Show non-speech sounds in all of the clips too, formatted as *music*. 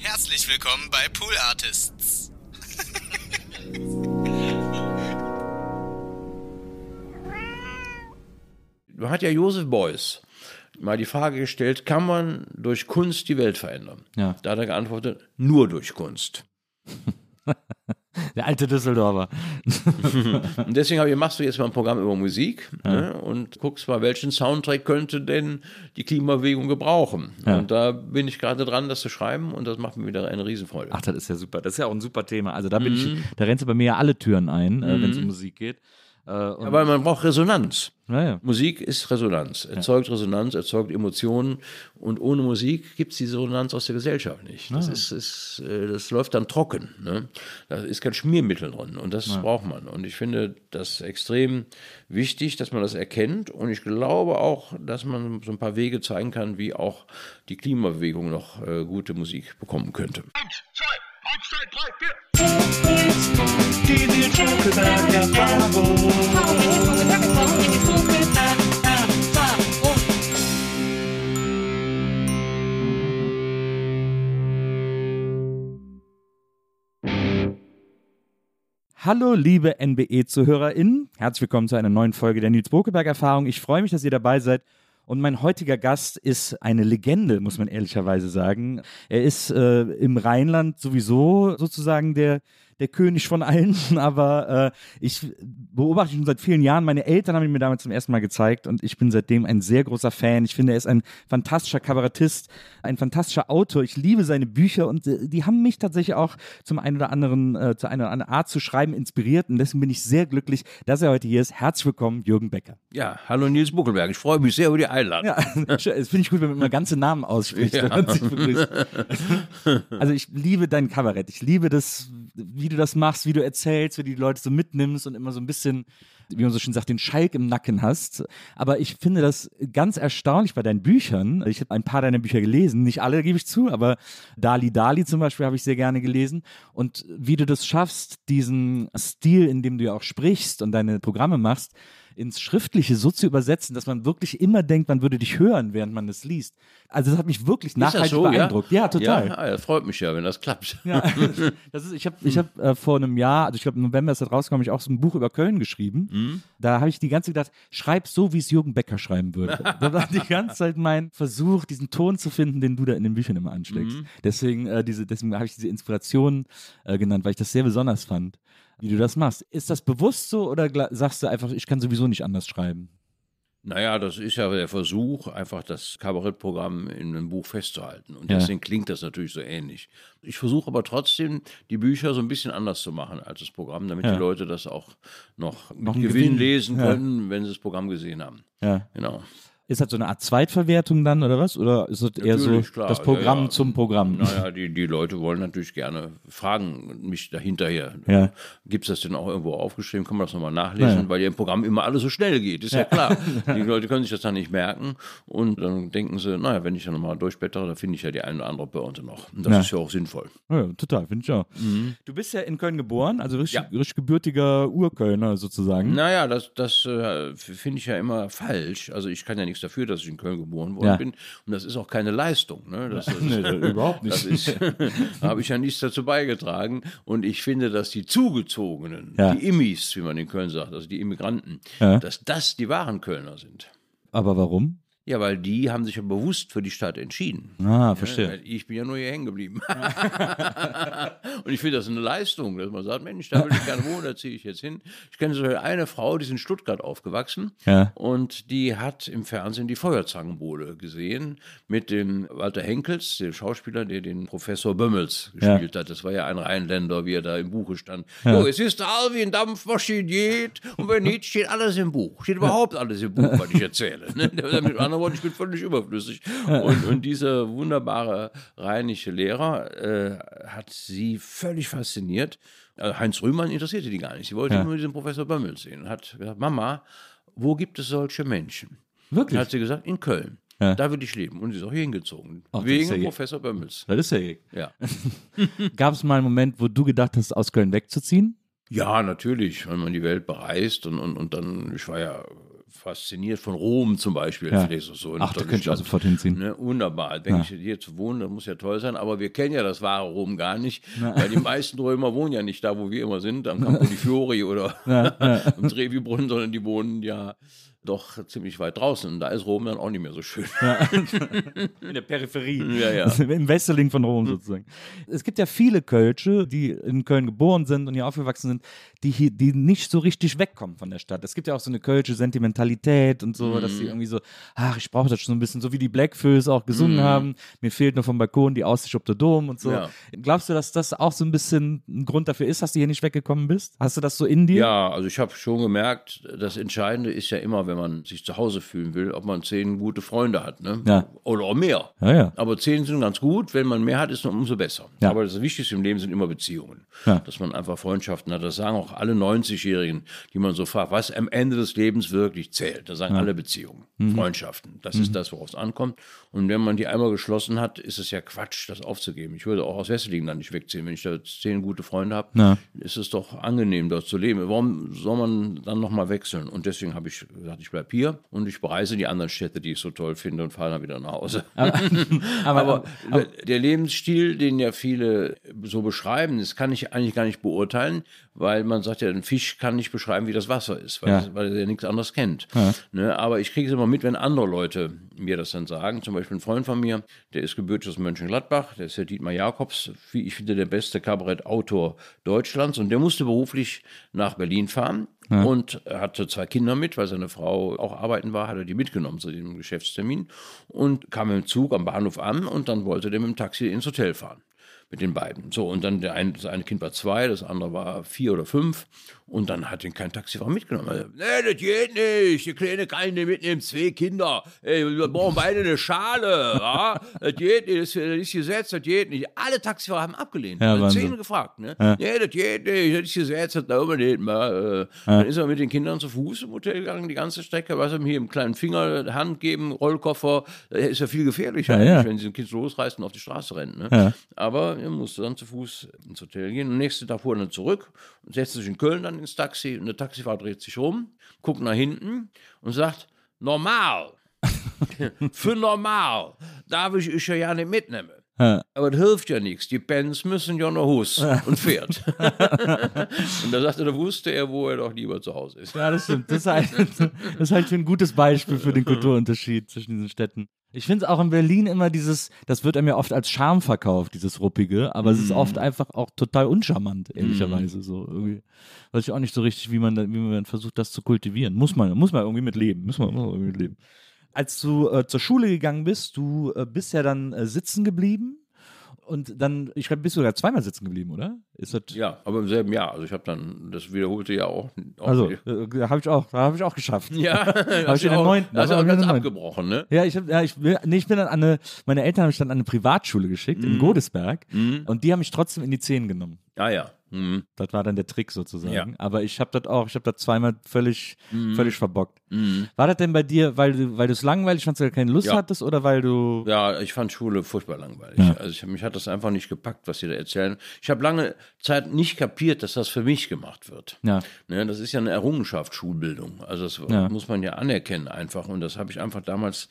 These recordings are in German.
Herzlich willkommen bei Pool Artists. Man hat ja Josef Beuys mal die Frage gestellt, kann man durch Kunst die Welt verändern? Ja. Da hat er geantwortet, nur durch Kunst. Der alte Düsseldorfer. *laughs* Und deswegen habe ich, machst du jetzt mal ein Programm über Musik ne, und guckst mal, welchen Soundtrack könnte denn die Klimabewegung gebrauchen. Ja. Und da bin ich gerade dran, das zu schreiben und das macht mir wieder eine Riesenfreude. Ach, das ist ja super. Das ist ja auch ein super Thema. Also da bin Mhm. ich, da rennst du bei mir ja alle Türen ein, äh, wenn es um Musik geht. Äh, und, Aber man braucht Resonanz. ja, ja. Musik ist Resonanz, erzeugt Resonanz, erzeugt Emotionen und ohne Musik gibt es diese Resonanz aus der Gesellschaft nicht. Das, ist, ist, äh, das läuft dann trocken. Ne? Da ist kein Schmiermittel drin und das braucht man. Und ich finde das extrem wichtig, dass man das erkennt und ich glaube auch, dass man so ein paar Wege zeigen kann, wie auch die Klimabewegung noch äh, gute Musik bekommen könnte. Hallo, liebe NBE-ZuhörerInnen. Herzlich willkommen zu einer neuen Folge der Nils Bokeberg-Erfahrung. Ich freue mich, dass ihr dabei seid. Und mein heutiger Gast ist eine Legende, muss man ehrlicherweise sagen. Er ist äh, im Rheinland sowieso sozusagen der, der König von allen, *laughs* aber äh, ich beobachte ihn seit vielen Jahren. Meine Eltern haben ihn mir damals zum ersten Mal gezeigt und ich bin seitdem ein sehr großer Fan. Ich finde, er ist ein fantastischer Kabarettist, ein fantastischer Autor. Ich liebe seine Bücher und äh, die haben mich tatsächlich auch zum einen oder anderen, äh, zu einer oder anderen Art zu schreiben inspiriert und deswegen bin ich sehr glücklich, dass er heute hier ist. Herzlich willkommen, Jürgen Becker. Ja, hallo Nils Buckelberg, ich freue mich sehr über die Einladung. Ja, *laughs* das finde ich gut, wenn man immer ganze Namen ausspricht. *laughs* Ja. Also ich liebe dein Kabarett. Ich liebe das, wie du das machst, wie du erzählst, wie du die Leute so mitnimmst und immer so ein bisschen, wie man so schön sagt, den Schalk im Nacken hast. Aber ich finde das ganz erstaunlich bei deinen Büchern. Ich habe ein paar deiner Bücher gelesen, nicht alle gebe ich zu, aber Dali Dali zum Beispiel habe ich sehr gerne gelesen. Und wie du das schaffst, diesen Stil, in dem du ja auch sprichst und deine Programme machst, ins Schriftliche so zu übersetzen, dass man wirklich immer denkt, man würde dich hören, während man es liest. Also das hat mich wirklich nachhaltig so, beeindruckt. Ja, total. Ja, ja, das freut mich ja, wenn das klappt. Ja, *laughs* das ist, ich habe ich hab, äh, vor einem Jahr, also ich glaube im November ist das rausgekommen, ich auch so ein Buch über Köln geschrieben. Mhm. Da habe ich die ganze Zeit gedacht, schreib so, wie es Jürgen Becker schreiben würde. *laughs* das war die ganze Zeit mein Versuch, diesen Ton zu finden, den du da in den Büchern immer ansteckst. Mhm. Deswegen, äh, diese, deswegen habe ich diese Inspiration äh, genannt, weil ich das sehr besonders fand, wie du das machst. Ist das bewusst so oder sagst du einfach, ich kann sowieso nicht anders schreiben? Naja, das ist ja der Versuch, einfach das Kabarettprogramm in einem Buch festzuhalten. Und Ja. deswegen klingt das natürlich so ähnlich. Ich versuche aber trotzdem, die Bücher so ein bisschen anders zu machen als das Programm, damit Ja. die Leute das auch noch mit Noch Gewinn, Gewinn. lesen Ja. können, wenn sie das Programm gesehen haben. Ja. Genau. Ist das so eine Art Zweitverwertung dann oder was? Oder ist das eher so klar. das Programm Ja, ja. zum Programm? Naja, die, die Leute wollen natürlich gerne fragen mich dahinterher. Ja. Gibt es das denn auch irgendwo aufgeschrieben? Kann man das nochmal nachlesen? Ja. Weil ja im Programm immer alles so schnell geht, ist ja, klar. *laughs* Die Leute können sich das dann nicht merken und dann denken sie, naja, wenn ich dann nochmal durchblättere, dann finde ich ja die eine oder andere Pointe noch. Und das Ja. ist ja auch sinnvoll. Ja, total, finde ich auch. Du bist ja in Köln geboren, also richtig, Ja. richtig gebürtiger Urkölner sozusagen. Naja, das, das äh, finde ich ja immer falsch. Also ich kann ja nichts dafür, dass ich in Köln geboren worden Ja. bin. Und das ist auch keine Leistung. Ne? Das, *laughs* das, Nee, überhaupt nicht. *laughs* Das ist, da *laughs* habe ich ja nichts dazu beigetragen. Und ich finde, dass die Zugezogenen, Ja. die Immis, wie man in Köln sagt, also die Immigranten, Ja. dass das die wahren Kölner sind. Aber warum? Ja, weil die haben sich ja bewusst für die Stadt entschieden. Ah, verstehe. Ja, ich bin ja nur hier hängen geblieben. *laughs* und ich finde das eine Leistung, dass man sagt, Mensch, da will ich gerne wohnen, da ziehe ich jetzt hin. Ich kenne so eine Frau, die ist in Stuttgart aufgewachsen Ja. und die hat im Fernsehen die Feuerzangenbowle gesehen mit dem Walter Henkels, dem Schauspieler, der den Professor Bömmels gespielt hat. Das war ja ein Rheinländer, wie er da im Buche stand. Jo, es ist all wie ein Dampfmaschine geht und wenn nicht, steht alles im Buch. Steht überhaupt alles im Buch, was ich erzähle. Ne? *laughs* Mit anderen Worten, ich bin völlig überflüssig. Und, und dieser wunderbare rheinische Lehrer äh, hat sie völlig fasziniert. Äh, Heinz Rühmann interessierte die gar nicht. Sie wollte Ja. nur diesen Professor Bömmels sehen und hat gesagt, Mama, wo gibt es solche Menschen? Wirklich? Dann hat sie gesagt, in Köln. Ja. Da will ich leben. Und sie ist auch hier hingezogen. Ach, wegen ja je- Professor Bömmels. Das ist ja eh. Ja. *laughs* Gab es mal einen Moment, wo du gedacht hast, aus Köln wegzuziehen? ja, natürlich, wenn man die Welt bereist und, und, und dann, ich war ja fasziniert von Rom zum Beispiel. Ja. So eine Ach, da könnte ich auch sofort hinziehen. Ne, wunderbar. Denke ich, hier zu wohnen, das muss ja toll sein. Aber wir kennen ja das wahre Rom gar nicht, weil die meisten Römer wohnen ja nicht da, wo wir immer sind, am Campo di Fiori oder *laughs* am Trevi-Brunnen, sondern die wohnen ja doch ziemlich weit draußen. Und da ist Rom dann auch nicht mehr so schön. *laughs* In der Peripherie. Ja, ja. *laughs* Im Wesseling von Rom sozusagen. Es gibt ja viele Kölsche, die in Köln geboren sind und hier aufgewachsen sind, die hier, die nicht so richtig wegkommen von der Stadt. Es gibt ja auch so eine kölsche Sentimentalität und so, dass Mhm. sie irgendwie so, ach, ich brauche das schon ein bisschen, so wie die Blackfoes auch gesungen haben. Mir fehlt nur vom Balkon die Aussicht auf den Dom und so. Mhm. Ja. Glaubst du, dass das auch so ein bisschen ein Grund dafür ist, dass du hier nicht weggekommen bist? Hast du das so in dir? Ja, also ich habe schon gemerkt, das Entscheidende ist ja immer, wenn man sich zu Hause fühlen will, ob man zehn gute Freunde hat. Ne? Ja. Oder auch mehr. Ja, ja. Aber zehn sind ganz gut. Wenn man mehr hat, ist es umso besser. Ja. Aber das Wichtigste im Leben sind immer Beziehungen. Ja. Dass man einfach Freundschaften hat. Das sagen auch alle 90-Jährigen, die man so fragt, was am Ende des Lebens wirklich zählt. Da sagen alle Beziehungen, Mhm. Freundschaften. Das ist das, worauf es ankommt. Und wenn man die einmal geschlossen hat, ist es ja Quatsch, das aufzugeben. Ich würde auch aus Wesseling dann nicht wegziehen. Wenn ich da zehn gute Freunde habe, Ja. ist es doch angenehm, dort zu leben. Warum soll man dann nochmal wechseln? Und deswegen habe ich gesagt, ich bleibe hier und ich bereise die anderen Städte, die ich so toll finde und fahre dann wieder nach Hause. aber, *laughs* Aber, der Lebensstil, den ja viele so beschreiben, das kann ich eigentlich gar nicht beurteilen, weil man sagt ja, ein Fisch kann nicht beschreiben, wie das Wasser ist, weil, Ja. es- weil er ja nichts anderes kennt. Ne, aber ich kriege es immer mit, wenn andere Leute mir das dann sagen. Zum Beispiel ein Freund von mir, der ist gebürtig aus Mönchengladbach, der ist der Dietmar Jakobs, wie ich finde, der beste Kabarettautor Deutschlands und der musste beruflich nach Berlin fahren. Und er hatte zwei Kinder mit, weil seine Frau auch arbeiten war, hat er die mitgenommen zu diesem Geschäftstermin und kam im Zug am Bahnhof an und dann wollte der mit dem Taxi ins Hotel fahren mit den beiden. So, und dann der eine, das eine Kind war zwei, das andere war vier oder fünf. Und dann hat ihn kein Taxifahrer mitgenommen. Also, nee, das geht nicht. Die Kleine kann ich nicht mitnehmen. Zwei Kinder. Ey, wir brauchen beide eine Schale. Ja? Das geht nicht. Das ist gesetzt. Das geht nicht. Alle Taxifahrer haben abgelehnt. Ja, Ja, Wahnsinn. Zehn gefragt. Ne? Nee, das geht nicht. Das ist gesetzt. Das wir nicht. Mal, äh, Dann ist er mit den Kindern zu Fuß im Hotel gegangen, die ganze Strecke. Was ihm hier im kleinen Finger Hand geben, Rollkoffer. Das ist ja viel gefährlicher, Ja, ja. wenn sie ein Kind losreißt und auf die Straße rennt. Ne? Ja. Aber er musste dann zu Fuß ins Hotel gehen. Am nächsten Tag fuhr er dann zurück und setzte sich in Köln dann ins Taxi. Und der Taxifahrer dreht sich um, guckt nach hinten und sagt, normal. *laughs* *laughs* Für normal. Darf ich euch ja nicht mitnehmen. Ja. Aber das hilft ja nichts. Die Bands müssen ja noch Hus und fährt. *laughs* und da sagte er, da wusste er, wo er doch lieber zu Hause ist. Ja, das stimmt. Das ist halt, das ist halt ein gutes Beispiel für den Kulturunterschied zwischen diesen Städten. Ich finde es auch in Berlin immer dieses, das wird einem ja oft als Charme verkauft, dieses Ruppige, aber es ist oft einfach auch total uncharmant, ehrlicherweise. So irgendwie. Weiß ich auch nicht so richtig, wie man, da- wie man versucht, das zu kultivieren. Muss man, muss man irgendwie mit leben. Muss man, muss man irgendwie mit leben. Als du äh, zur Schule gegangen bist, du äh, bist ja dann äh, sitzen geblieben. Und dann, ich glaube, bist du sogar zweimal sitzen geblieben, oder? Ist das, Ja, aber im selben Jahr. Also ich habe dann, das wiederholte ja auch. auch also, wieder. äh, habe ich auch, habe ich auch geschafft. ja, *laughs* Hab ich in der neunten, aber auch ganz abgebrochen, ne? Ja, ich, hab, ja, ich, nee, ich bin dann an eine, meine Eltern haben mich dann an eine Privatschule geschickt in Godesberg und die haben mich trotzdem in die Zehn genommen. Ah ja. Mhm. Das war dann der Trick sozusagen. Ja. Aber ich habe das auch, ich habe das zweimal völlig, völlig verbockt. War das denn bei dir, weil du, weil du es langweilig fandst, weil du keine Lust Ja. hattest oder weil du. Ja, ich fand Schule furchtbar langweilig. Ja. Also ich, mich hat das einfach nicht gepackt, was sie da erzählen. Ich habe lange Zeit nicht kapiert, dass das für mich gemacht wird. Ja. Ne, das ist ja eine Errungenschaft, Schulbildung. Also das Ja. muss man ja anerkennen einfach. Und das habe ich einfach damals,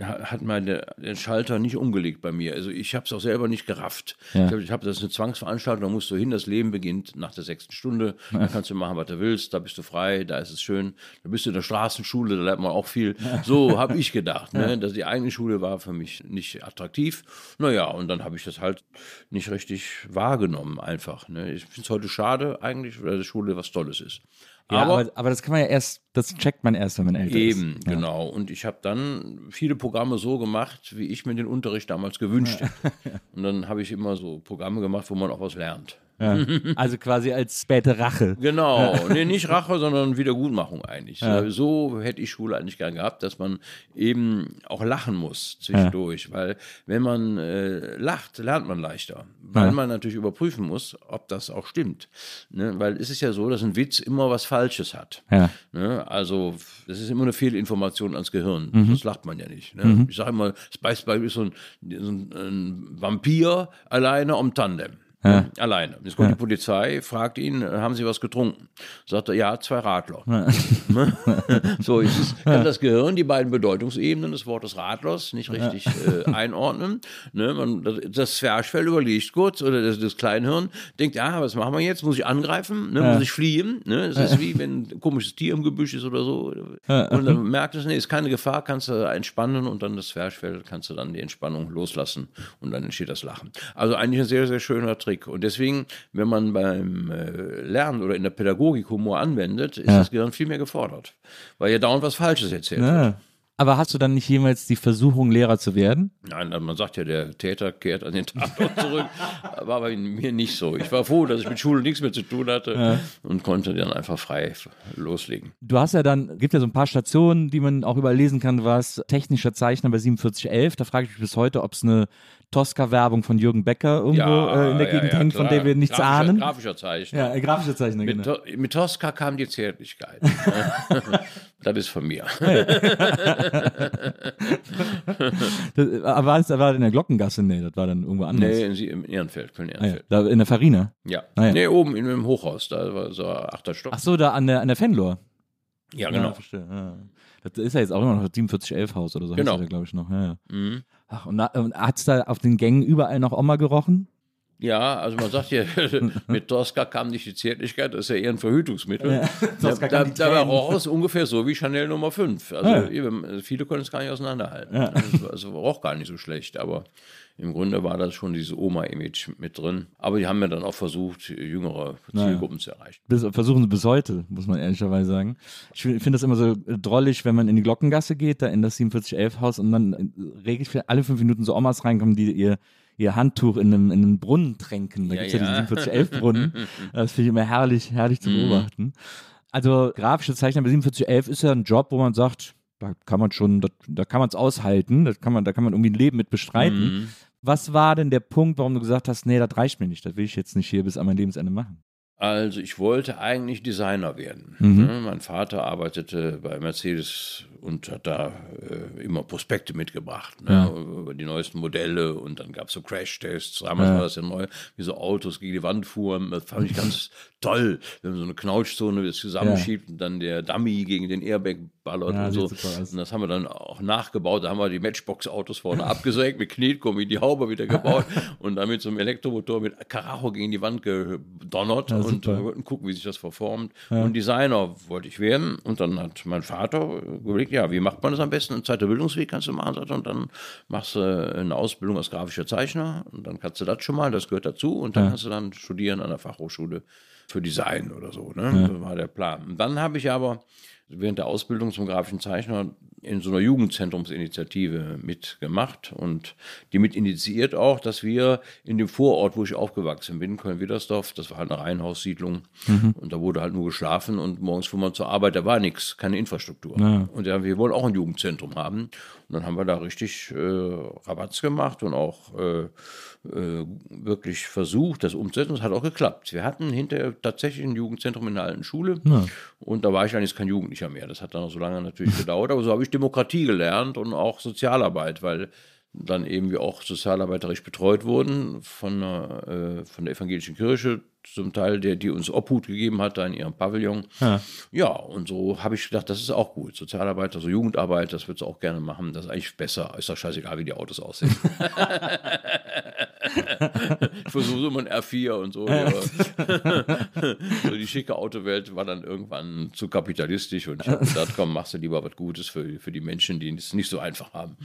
ha- hat meine, der Schalter nicht umgelegt bei mir. Also ich habe es auch selber nicht gerafft. Ja. Ich habe, hab, das ist eine Zwangsveranstaltung, da musst du hin, das Leben beginnt nach der sechsten Stunde. Da kannst du machen, was du willst, da bist du frei, da ist es schön. Da bist du in der Straßenschule, da lernt man auch viel. So *laughs* habe ich gedacht. Ne? Dass die eigene Schule war für mich nicht attraktiv. Naja, und dann habe ich das halt nicht richtig wahrgenommen einfach. Ne? Ich finde es heute schade eigentlich, weil die Schule was Tolles ist. Ja, aber, aber, das kann man ja erst, das checkt man erst, wenn man älter ist. Eben, genau. Und ich habe dann viele Programme so gemacht, wie ich mir den Unterricht damals gewünscht hätte. Und dann habe ich immer so Programme gemacht, wo man auch was lernt. Ja. *laughs* Also quasi als späte Rache. Genau, nee, nicht Rache, sondern Wiedergutmachung eigentlich. So hätte ich Schule eigentlich gern gehabt, dass man eben auch lachen muss zwischendurch, weil wenn man äh, lacht, lernt man leichter, weil Ja. man natürlich überprüfen muss, ob das auch stimmt. Ne? Weil es ist ja so, dass ein Witz immer was Falsches hat. Ja. Ne? Also das ist immer eine Fehlinformation ans Gehirn. Mhm. Das lacht man ja nicht. Ne? Ich sage immer, das Beispiel ist so ein, so ein, ein Vampir alleine am Tandem. Ne? Alleine. Jetzt kommt die Polizei, fragt ihn, haben Sie was getrunken? Sagt er, ja, zwei Radler. Ne? *laughs* so, jetzt kann das Gehirn die beiden Bedeutungsebenen des Wortes Radlers nicht richtig äh, einordnen. Ne? Man, das, das Zwerchfell überlegt kurz, oder das, das Kleinhirn denkt, ja, was machen wir jetzt? Muss ich angreifen? Ne? Muss ich fliehen? Ne? Es ist wie, wenn ein komisches Tier im Gebüsch ist oder so. Und dann merkt es, nee, ist keine Gefahr, kannst du entspannen und dann das Zwerchfell kannst du dann die Entspannung loslassen und dann entsteht das Lachen. Also eigentlich ein sehr, sehr schöner Trick. Und deswegen, wenn man beim äh, Lernen oder in der Pädagogik Humor anwendet, ist das Gehirn viel mehr gefordert. Weil ja dauernd was Falsches erzählt wird. Ja. Aber hast du dann nicht jemals die Versuchung, Lehrer zu werden? Nein, man sagt ja, der Täter kehrt an den Tatort zurück. *laughs* War bei mir nicht so. Ich war froh, dass ich mit Schule nichts mehr zu tun hatte und konnte dann einfach frei loslegen. Du hast ja dann, gibt ja so ein paar Stationen, die man auch überlesen kann. Warst technischer Zeichner bei 4711. Da frage ich mich bis heute, ob es eine Tosca-Werbung von Jürgen Becker irgendwo äh, in der Gegend hängt, von der wir nichts grafischer, ahnen. Grafischer Zeichner. Ja, grafischer Zeichner, Mit, genau. To- mit Tosca kam die Zärtlichkeit. *laughs* das ist von mir. *laughs* Das, aber war es war das in der Glockengasse? Nee, das war dann irgendwo anders. Nee, in, im Ehrenfeld, Ah, ja. Köln-Ehrenfeld. Da in der Farina. Ja. Ah, ja. Nee, oben in dem Hochhaus, da war so ein achter Stock. Ach so, da an der, an der Fenlor. ja, Ja, genau. verstehe. Ja. Das ist ja jetzt auch immer noch das 4711 Haus oder so. Genau. Glaube ich, noch. Ja, ja. Mhm. Ach, und, und hat es da auf den Gängen überall noch Oma gerochen? Ja, also man sagt ja, *laughs* mit Tosca kam nicht die Zärtlichkeit, das ist ja eher ein Verhütungsmittel. Tosca da, da war roch es ungefähr so wie Chanel Nummer 5. Also Ja. eben, viele können es gar nicht auseinanderhalten. Also, also roch gar nicht so schlecht, aber im Grunde war das schon dieses Oma-Image mit drin. Aber die haben ja dann auch versucht, jüngere Zielgruppen zu erreichen. Bis, versuchen sie bis heute, muss man ehrlicherweise sagen. Ich finde das immer so drollig, wenn man in die Glockengasse geht, da in das 4711 Haus und dann äh, regel alle fünf Minuten so Omas reinkommen, die ihr ihr Handtuch in einem, in einem Brunnen tränken. Da Ja, gibt's ja, ja. diesen 4711 Brunnen. *laughs* Das finde ich immer herrlich, herrlich Mhm. zu beobachten. Also grafische Zeichner bei 4711 ist ja ein Job, wo man sagt, da kann man schon, da, da kann man es aushalten, das kann man, da kann man irgendwie ein Leben mit bestreiten. Mhm. Was war denn der Punkt, warum du gesagt hast, nee, das reicht mir nicht, das will ich jetzt nicht hier bis an mein Lebensende machen? Also ich wollte eigentlich Designer werden. Mhm. Ne, Mein Vater arbeitete bei Mercedes und hat da äh, immer Prospekte mitgebracht, ne, über die neuesten Modelle und dann gab es so Crash-Tests. Damals war das ja neu, wie so Autos gegen die Wand fuhren. Das fand ich ganz *laughs* toll, wenn man so eine Knautschzone das zusammenschiebt und dann der Dummy gegen den Airbag ballert Ja, und so. Und das haben wir dann auch nachgebaut. Da haben wir die Matchbox-Autos vorne *laughs* abgesägt, mit Knetgummi die Haube wieder gebaut *laughs* und dann mit so einem Elektromotor mit Karacho gegen die Wand gedonnert und wollten gucken, wie sich das verformt. Und Designer wollte ich werden. Und dann hat mein Vater überlegt, ja, wie macht man das am besten? Ein zweiter Bildungsweg kannst du machen. Und dann machst du eine Ausbildung als grafischer Zeichner. Und dann kannst du das schon mal, das gehört dazu. Und dann kannst du dann studieren an der Fachhochschule für Design oder so. Ne? Das war der Plan. Und dann habe ich aber während der Ausbildung zum grafischen Zeichner in so einer Jugendzentrumsinitiative mitgemacht und die mit initiiert auch, dass wir in dem Vorort, wo ich aufgewachsen bin, Köln-Widersdorf, das war halt eine Reihenhaussiedlung und da wurde halt nur geschlafen und morgens fuhr man zur Arbeit, da war nichts, keine Infrastruktur. Und ja, wir wollen auch ein Jugendzentrum haben und dann haben wir da richtig äh, Rabatz gemacht und auch äh, äh, wirklich versucht, das umzusetzen. Es hat auch geklappt. Wir hatten hinterher tatsächlich ein Jugendzentrum in der alten Schule und da war ich eigentlich kein Jugendlicher mehr. Das hat dann auch so lange natürlich *laughs* gedauert, aber so habe ich Demokratie gelernt und auch Sozialarbeit, weil dann eben wir auch sozialarbeiterisch betreut wurden von, äh, von der evangelischen Kirche zum Teil, der, die uns Obhut gegeben hat, da in ihrem Pavillon. Ja, ja und so habe ich gedacht, das ist auch gut. Sozialarbeit, also Jugendarbeit, das wird sie auch gerne machen. Das ist eigentlich besser. Ist doch scheißegal, wie die Autos aussehen. *laughs* ich versuche immer ein R4 und so. Ja. *laughs* so die schicke Autowelt war dann irgendwann zu kapitalistisch und ich habe gedacht, komm, machst du lieber was Gutes für, für die Menschen, die es nicht so einfach haben.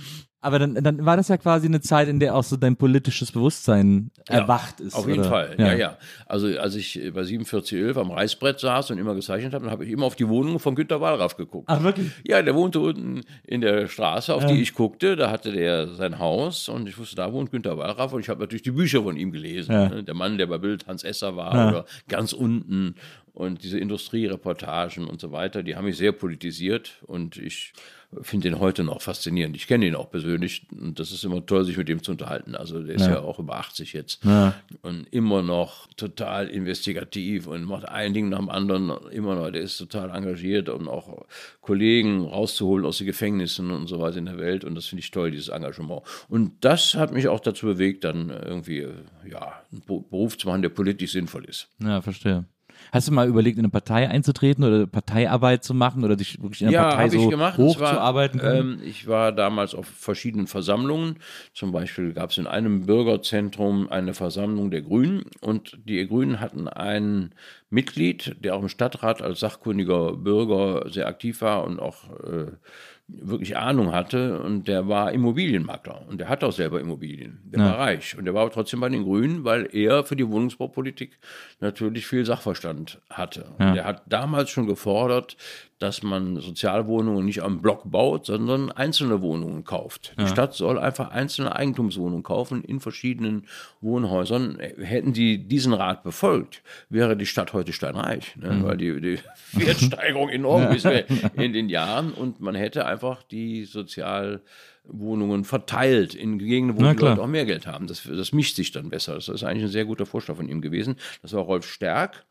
Aber dann, dann war das ja quasi eine Zeit, in der auch so dein politisches Bewusstsein ja, erwacht ist. Auf jeden oder? Fall, ja. ja, ja. Also als ich bei 4711 am Reißbrett saß und immer gezeichnet habe, dann habe ich immer auf die Wohnung von Günter Wallraff geguckt. Ach wirklich? Ja, der wohnte unten in der Straße, auf ja. die ich guckte. Da hatte der sein Haus und ich wusste, da wohnt Günter Wallraff und ich habe natürlich die Bücher von ihm gelesen. Ne? Der Mann, der bei Bild Hans Esser war oder ganz unten und diese Industriereportagen und so weiter, die haben mich sehr politisiert und ich finde ihn heute noch faszinierend. Ich kenne ihn auch persönlich und das ist immer toll, sich mit ihm zu unterhalten. Also der ist ja, ja auch über 80 jetzt ja. und immer noch total investigativ und macht ein Ding nach dem anderen immer noch. Der ist total engagiert und auch Kollegen rauszuholen aus den Gefängnissen und so weiter in der Welt und das finde ich toll, dieses Engagement. Und das hat mich auch dazu bewegt, dann irgendwie ja, einen Beruf zu machen, der politisch sinnvoll ist. Ja, verstehe. Hast du mal überlegt, in eine Partei einzutreten oder Parteiarbeit zu machen oder dich wirklich in einer ja, Partei so gemacht. hochzuarbeiten? Ähm, ich war damals auf verschiedenen Versammlungen. Zum Beispiel gab es in einem Bürgerzentrum eine Versammlung der Grünen und die Grünen hatten ein Mitglied, der auch im Stadtrat als sachkundiger Bürger sehr aktiv war und auch äh, wirklich Ahnung hatte und der war Immobilienmakler und der hat auch selber Immobilien. Der ja. war reich und der war aber trotzdem bei den Grünen, weil er für die Wohnungsbaupolitik natürlich viel Sachverstand hatte. Ja. Und er hat damals schon gefordert, dass man Sozialwohnungen nicht am Block baut, sondern einzelne Wohnungen kauft. Die Stadt soll einfach einzelne Eigentumswohnungen kaufen in verschiedenen Wohnhäusern. Hätten die diesen Rat befolgt, wäre die Stadt heute steinreich, ne? mhm. weil die, die *laughs* Wertsteigerung enorm ist in den Jahren und man hätte einfach die Sozialwohnungen verteilt in Gegenden, wo Na, die klar. Leute auch mehr Geld haben. Das, das mischt sich dann besser. Das ist eigentlich ein sehr guter Vorschlag von ihm gewesen. Das war Rolf Stärk.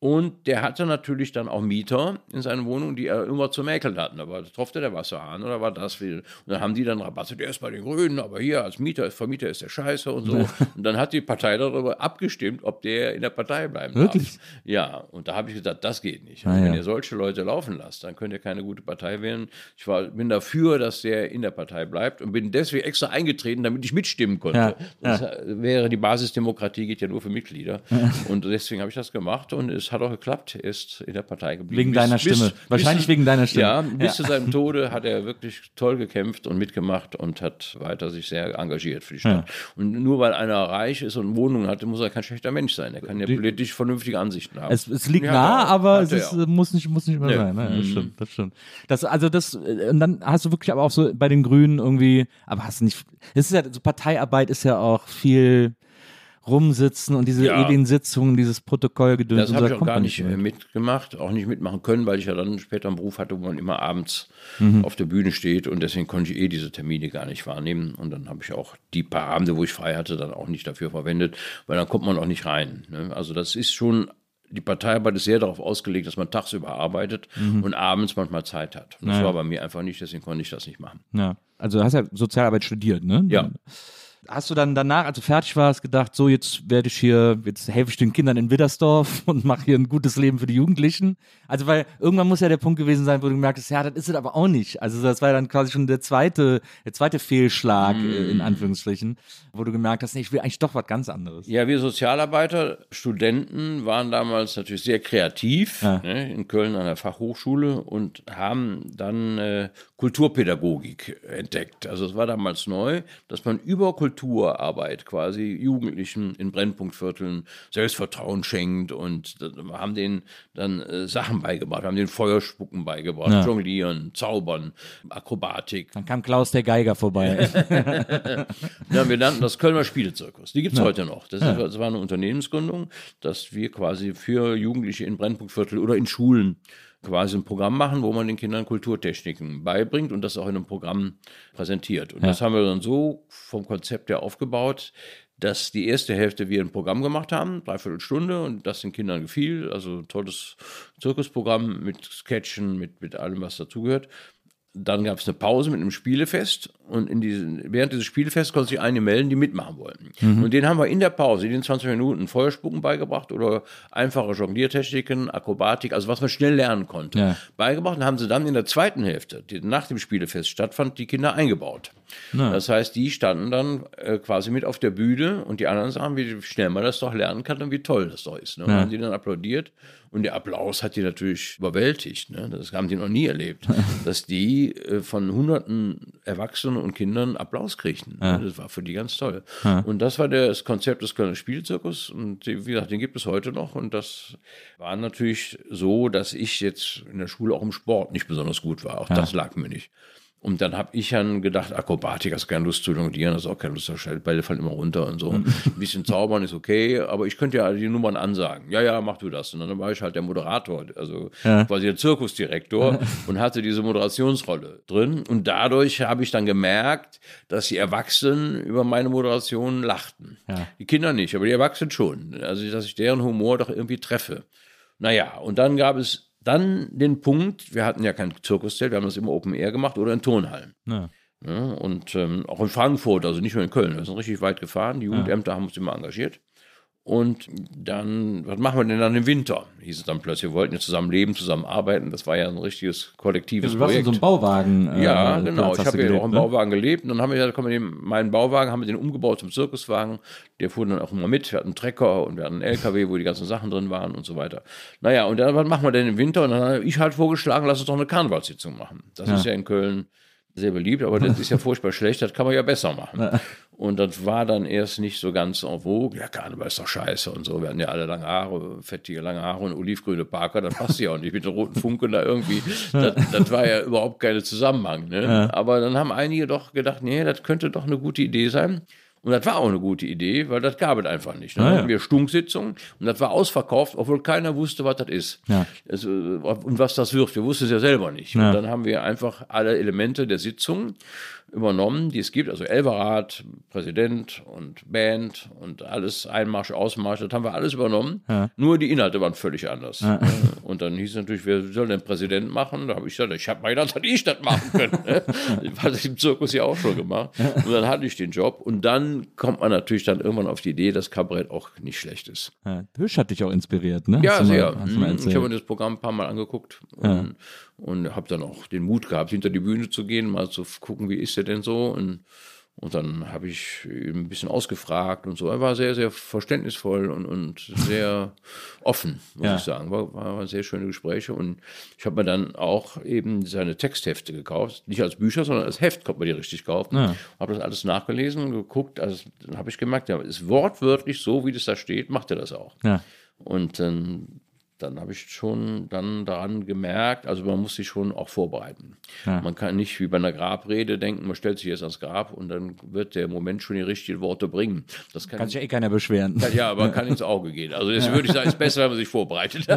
Und der hatte natürlich dann auch Mieter in seinen Wohnungen, die er immer zu mäkeln hatten. Da war, tropfte der Wasserhahn oder war das viel. Und dann haben die dann Rabatte, der ist bei den Grünen, aber hier als Mieter, Vermieter ist der Scheiße und so. Und dann hat die Partei darüber abgestimmt, ob der in der Partei bleiben Wirklich? darf. Ja, und da habe ich gesagt, das geht nicht. Ah, wenn ja. ihr solche Leute laufen lasst, dann könnt ihr keine gute Partei wählen. Ich war, bin dafür, dass der in der Partei bleibt und bin deswegen extra eingetreten, damit ich mitstimmen konnte. Ja. Das ja. wäre die Basisdemokratie, geht ja nur für Mitglieder. Und deswegen habe ich das gemacht und es hat auch geklappt. Er ist in der Partei geblieben. Wegen bis, deiner Stimme. Bis, Wahrscheinlich bis, wegen deiner Stimme. Ja, bis ja. zu seinem Tode hat er wirklich toll gekämpft und mitgemacht und hat weiter sich sehr engagiert für die Stadt. Ja. Und nur weil einer reich ist und Wohnungen hat, muss er kein schlechter Mensch sein. Er kann ja politisch vernünftige Ansichten haben. Es, es liegt nah, aber es ist, muss, nicht, muss nicht immer nee. sein. Ne? Das mhm. stimmt, das stimmt. Das, also das, und dann hast du wirklich aber auch so bei den Grünen irgendwie, aber hast du nicht, es ist ja, so Parteiarbeit ist ja auch viel, rumsitzen und diese ja. ewigen Sitzungen, dieses Protokollgedöns. Das habe ich auch gar nicht mit. mitgemacht, auch nicht mitmachen können, weil ich ja dann später einen Beruf hatte, wo man immer abends mhm. auf der Bühne steht und deswegen konnte ich eh diese Termine gar nicht wahrnehmen und dann habe ich auch die paar Abende, wo ich frei hatte, dann auch nicht dafür verwendet, weil dann kommt man auch nicht rein. Ne? Also das ist schon die Parteiarbeit ist sehr darauf ausgelegt, dass man tagsüber arbeitet mhm. und abends manchmal Zeit hat. Und das war bei mir einfach nicht, deswegen konnte ich das nicht machen. Ja, also du hast ja Sozialarbeit studiert, ne? Ja. Hast du dann danach, als du fertig warst, gedacht, so jetzt werde ich hier, jetzt helfe ich den Kindern in Widdersdorf *laughs* und mache hier ein gutes Leben für die Jugendlichen? Also weil irgendwann muss ja der Punkt gewesen sein, wo du gemerkt hast, ja, das ist es aber auch nicht. Also das war dann quasi schon der zweite, der zweite Fehlschlag mm. in mhm. Anführungsstrichen, wo du gemerkt hast, nee, ich will eigentlich doch was ganz anderes. Ja, wir Sozialarbeiter, Studenten waren damals natürlich sehr kreativ ja. ne, in Köln an der Fachhochschule und haben dann äh, Kulturpädagogik entdeckt. Also es war damals neu, dass man über Kultur Kulturarbeit quasi Jugendlichen in Brennpunktvierteln Selbstvertrauen schenkt und haben denen dann äh, Sachen beigebracht, haben den Feuerspucken beigebracht, ja. Jonglieren, Zaubern, Akrobatik. Dann kam Klaus der Geiger vorbei. *laughs* ja, wir nannten das Kölner Spielezirkus. Die gibt es ja. heute noch. Das, ist, das war eine Unternehmensgründung, dass wir quasi für Jugendliche in Brennpunktviertel oder in Schulen quasi ein Programm machen, wo man den Kindern Kulturtechniken beibringt und das auch in einem Programm präsentiert. Und ja. das haben wir dann so vom Konzept her aufgebaut, dass die erste Hälfte wir ein Programm gemacht haben, dreiviertel Stunde, und das den Kindern gefiel. Also ein tolles Zirkusprogramm mit Sketchen, mit, mit allem, was dazugehört. Dann gab es eine Pause mit einem Spielefest und in diesen, während dieses Spielefests konnten sich einige melden, die mitmachen wollten. Mhm. Und den haben wir in der Pause, in den 20 Minuten Feuerspucken beigebracht oder einfache Jongliertechniken, Akrobatik, also was man schnell lernen konnte, Ja. beigebracht und haben sie dann in der zweiten Hälfte, die nach dem Spielefest stattfand, die Kinder eingebaut. Das heißt, die standen dann äh, quasi mit auf der Bühne und die anderen sagen, wie schnell man das doch lernen kann und wie toll das doch ist. Ne? Und Ja. haben die dann applaudiert und der Applaus hat die natürlich überwältigt. Ne? Das haben die noch nie erlebt, *laughs* dass die äh, von hunderten Erwachsenen und Kindern Applaus kriegten. Ne? Das war für die ganz toll. Und das war das Konzept des Kölner Spielzirkus und die, wie gesagt, den gibt es heute noch und das war natürlich so, dass ich jetzt in der Schule auch im Sport nicht besonders gut war. Auch das lag mir nicht. Und dann habe ich dann gedacht, Akrobatik, hast keine Lust zu jonglieren, hast auch keine Lust, die Bälle fallen immer runter und so. Ein bisschen zaubern ist okay, aber ich könnte ja die Nummern ansagen. Ja, ja, mach du das. Und dann war ich halt der Moderator, also quasi der Zirkusdirektor *laughs* und hatte diese Moderationsrolle drin. Und dadurch habe ich dann gemerkt, dass die Erwachsenen über meine Moderation lachten. Die Kinder nicht, aber die Erwachsenen schon. Also, dass ich deren Humor doch irgendwie treffe. Naja, und dann gab es dann den Punkt, wir hatten ja kein Zirkuszelt, wir haben das immer Open Air gemacht oder in Turnhallen. Ja. Ja, und ähm, auch in Frankfurt, also nicht nur in Köln, wir sind richtig weit gefahren, die Jugendämter haben uns immer engagiert. Und dann, was machen wir denn dann im Winter? Hieß es dann plötzlich, wir wollten ja zusammen leben, zusammen arbeiten. Das war ja ein richtiges kollektives Du warst in Projekt. so einem Bauwagen. äh, Ja, genau. Ich habe du ja auch im ne? Bauwagen gelebt. Und dann haben wir gesagt, komm, wir nehmen meinen Bauwagen, haben wir den umgebaut zum Zirkuswagen. Der fuhr dann auch immer mit. Wir hatten einen Trecker und wir hatten einen LKW, wo die ganzen Sachen drin waren und so weiter. Naja, und dann, was machen wir denn im Winter? Und dann habe ich halt vorgeschlagen, lass uns doch eine Karnevalssitzung machen. Das ist ja in Köln sehr beliebt, aber das ist ja furchtbar schlecht, das kann man ja besser machen. Und das war dann erst nicht so ganz en vogue. Ja, Karneval ist doch scheiße und so. Wir hatten ja alle lange Haare, fettige lange Haare und olivgrüne Parker, das passt ja auch nicht mit den roten Funken da irgendwie. Das, das war ja überhaupt kein Zusammenhang. Ne? Aber dann haben einige doch gedacht, nee, das könnte doch eine gute Idee sein. Und das war auch eine gute Idee, weil das gab es einfach nicht. Dann Ah, ja. hatten wir Stunksitzungen und das war ausverkauft, obwohl keiner wusste, was das ist. Ja. Also, und was das wird. Wir wussten es ja selber nicht. Ja. Und dann haben wir einfach alle Elemente der Sitzung übernommen, die es gibt. Also Elverrat, Präsident und Band und alles, Einmarsch, Ausmarsch, das haben wir alles übernommen. Nur die Inhalte waren völlig anders. Äh, *laughs* Und dann hieß es natürlich, wer soll denn Präsident machen? Da habe ich gesagt, ich habe mal gedacht, dass ich das machen können. ne? *laughs* Ich hatte im Zirkus ja auch schon gemacht. Und dann hatte ich den Job. Und dann kommt man natürlich dann irgendwann auf die Idee, dass Kabarett auch nicht schlecht ist. Ja, Hüsch hat dich auch inspiriert, ne? Ja, sehr. mal Mhm. ich habe mir das Programm ein paar Mal angeguckt und, und habe dann auch den Mut gehabt, hinter die Bühne zu gehen, mal zu gucken, wie ist er denn so. Und, und dann habe ich ihn ein bisschen ausgefragt und so. Er war sehr, sehr verständnisvoll und, und sehr *laughs* offen, muss Ja. ich sagen. War, war sehr schöne Gespräche. Und ich habe mir dann auch eben seine Texthefte gekauft. Nicht als Bücher, sondern als Heft konnte man die richtig kaufen. Ja. Habe das alles nachgelesen und geguckt. Also dann habe ich gemerkt, ja, ist wortwörtlich so, wie das da steht, macht er das auch. Ja. Und ähm, dann habe ich schon dann daran gemerkt, also man muss sich schon auch vorbereiten. Man kann nicht wie bei einer Grabrede denken, man stellt sich jetzt ans Grab und dann wird der Moment schon die richtigen Worte bringen. Das kann, Kann sich ja eh keiner beschweren. ja, aber kann ins Auge gehen. Also das würde ich sagen, ist besser, wenn man sich vorbereitet. *laughs*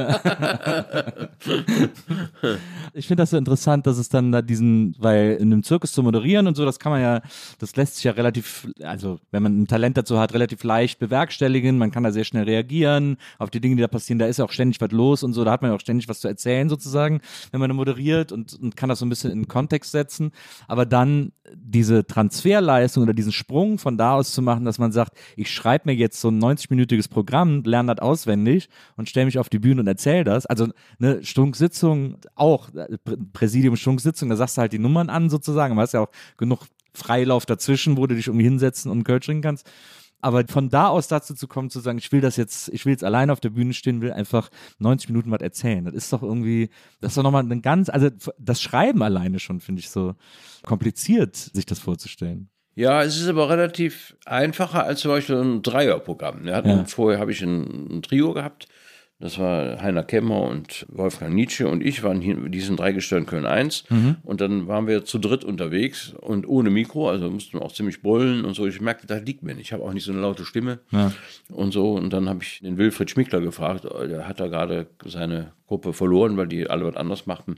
Ich finde das so interessant, dass es dann da diesen, weil in einem Zirkus zu moderieren und so, das kann man ja, das lässt sich ja relativ, also wenn man ein Talent dazu hat, relativ leicht bewerkstelligen. Man kann da sehr schnell reagieren auf die Dinge, die da passieren. Da ist ja auch ständig was los und so. Da hat man ja auch ständig was zu erzählen sozusagen, wenn man moderiert und, und kann das so ein bisschen in Kontext setzen. Aber dann diese Transferleistung oder diesen Sprung von da aus zu machen, dass man sagt, ich schreibe mir jetzt so ein 90-minütiges Programm, lerne das auswendig und stelle mich auf die Bühne und erzähle das. Also eine Stunksitzung auch, Prä- Präsidium Stunksitzung, da sagst du halt die Nummern an sozusagen, aber hast ja auch genug Freilauf dazwischen, wo du dich irgendwie hinsetzen und Kölsch trinken kannst. Aber von da aus dazu zu kommen, zu sagen, ich will das jetzt, ich will jetzt alleine auf der Bühne stehen, will einfach 90 Minuten was erzählen. Das ist doch irgendwie, das ist doch nochmal ein ganz, also das Schreiben alleine schon, finde ich so kompliziert, sich das vorzustellen. Ja, es ist aber relativ einfacher als zum Beispiel ein Dreierprogramm. Wir hatten Ja. Vorher habe ich ein, ein Trio gehabt. Das war Heiner Kemmer und Wolfgang Nietzsche und ich waren hier in diesen drei Gestirn Köln 1. Und dann waren wir zu dritt unterwegs und ohne Mikro, also mussten wir auch ziemlich brüllen und so. Ich merkte, das liegt mir nicht. Ich habe auch nicht so eine laute Stimme und so. Und dann habe ich den Wilfried Schmickler gefragt, der hat da gerade seine Gruppe verloren, weil die alle was anderes machten.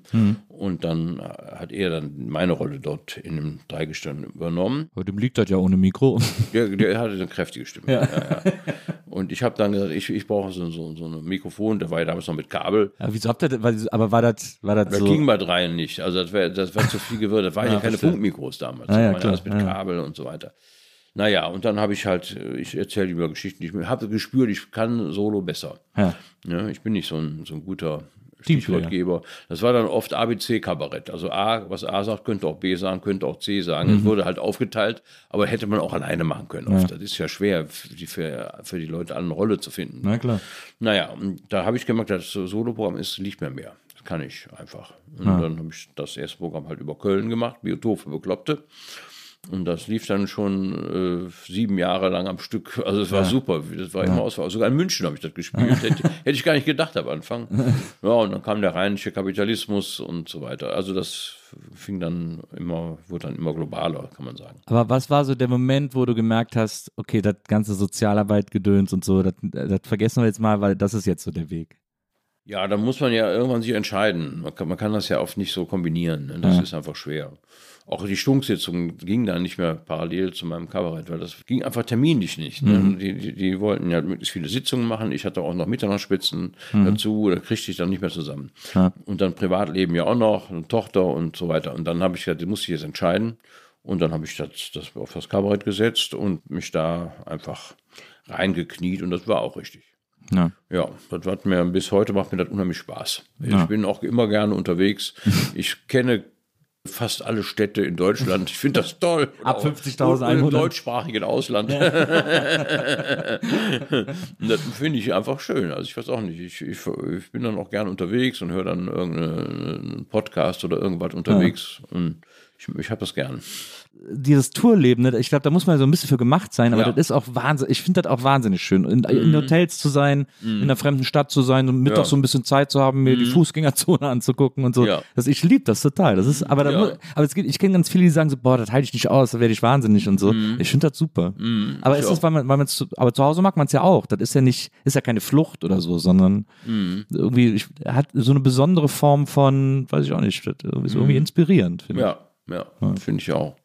Und dann hat er dann meine Rolle dort in dem Dreigestirn übernommen. Aber dem liegt das ja ohne Mikro. *laughs* Der, der hatte eine kräftige Stimme. Ja. Ja, Und ich habe dann gesagt, ich, ich brauche so, so, so ein Mikrofon, der war ja damals noch mit Kabel. Aber wieso habt ihr, das- aber war das, war das Das so? ging bei dreien nicht. Also das wäre das wär zu viel geworden. Das waren ja, keine. Funkmikros damals. Ah, ja, klar, alles mit ja. Kabel und so weiter. Naja, und dann habe ich halt, äh, ich erzähle über Geschichten. Ich habe gespürt, ich kann Solo besser. Ja. Ja, ich bin nicht so ein, so ein guter. Stichwortgeber. Das war dann oft ABC-Kabarett. Also A, was A sagt, könnte auch B sagen, könnte auch C sagen. Es wurde halt aufgeteilt, aber hätte man auch alleine machen können. Oft. Das ist ja schwer für die, für, für die Leute eine Rolle zu finden. Na klar. Naja, und da habe ich gemerkt, das Soloprogramm ist, liegt mir mehr. Das kann ich einfach. Und dann habe ich das erste Programm halt über Köln gemacht, Biotop für Bekloppte. Und das lief dann schon äh, sieben Jahre lang am Stück. Also es war super. Das war immer Auswahl. Sogar in München habe ich das gespielt. Hätte, hätte ich gar nicht gedacht am Anfang. *laughs* Ja, und dann kam der rheinische Kapitalismus und so weiter. Also das fing dann immer, wurde dann immer globaler, kann man sagen. Aber was war so der Moment, wo du gemerkt hast, okay, das ganze Sozialarbeit, Gedöns und so, das, das vergessen wir jetzt mal, weil das ist jetzt so der Weg. Ja, da muss man ja irgendwann sich entscheiden. Man kann, man kann das ja oft nicht so kombinieren. Ne? Das ist einfach schwer. Auch die Stunksitzung ging dann nicht mehr parallel zu meinem Kabarett, weil das ging einfach terminlich nicht. Ne? Die, die, die wollten ja möglichst viele Sitzungen machen. Ich hatte auch noch Mitternachtsspitzen dazu, da kriegte ich dann nicht mehr zusammen. Und dann Privatleben ja auch noch, eine Tochter und so weiter. Und dann habe ich gesagt, die muss ich jetzt entscheiden. Und dann habe ich das, das auf das Kabarett gesetzt und mich da einfach reingekniet und das war auch richtig. Ja. Ja, das hat mir bis heute macht mir das unheimlich Spaß. Ich bin auch immer gerne unterwegs. *laughs* Ich kenne fast alle Städte in Deutschland. Ich finde das toll. Ab Auch 50.000 Im deutschsprachigen Ausland. *laughs* Das finde ich einfach schön. Also ich weiß auch nicht. Ich, ich, ich bin dann auch gerne unterwegs und höre dann irgendeinen Podcast oder irgendwas unterwegs. Und ich, ich habe das gern. Dieses Tourleben, ne, ich glaube, da muss man so ein bisschen für gemacht sein, aber Ja. das ist auch wahnsinnig, ich finde das auch wahnsinnig schön. In, in Hotels zu sein, in einer fremden Stadt zu sein und mittags Ja. so ein bisschen Zeit zu haben, mir die Fußgängerzone *laughs* anzugucken und so. Ja. Das, ich liebe das total. Das ist, aber, da, Ja. mu- aber es gibt, ich kenne ganz viele, die sagen so, boah, das halte ich nicht aus, da werde ich wahnsinnig und so. Ich finde das super. aber ist das, weil man, weil man zu, aber zu Hause mag man es ja auch. Das ist ja nicht, ist ja keine Flucht oder so, sondern irgendwie, ich, hat so eine besondere Form von, weiß ich auch nicht, das ist irgendwie inspirierend, finde ich. Ja, ja, finde ich auch.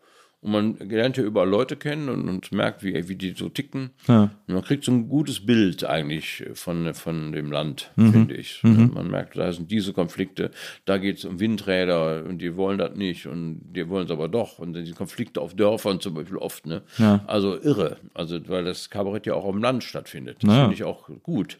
Und man lernt ja überall Leute kennen und, und merkt, wie, wie die so ticken. Ja. Und man kriegt so ein gutes Bild eigentlich von, von dem Land, Mhm. finde ich. Man merkt, da sind diese Konflikte, da geht es um Windräder und die wollen das nicht und die wollen es aber doch. Und dann die Konflikte auf Dörfern zum Beispiel oft, ne? Ja. Also irre. Also, weil das Kabarett ja auch am Land stattfindet. Das Ja. finde ich auch gut.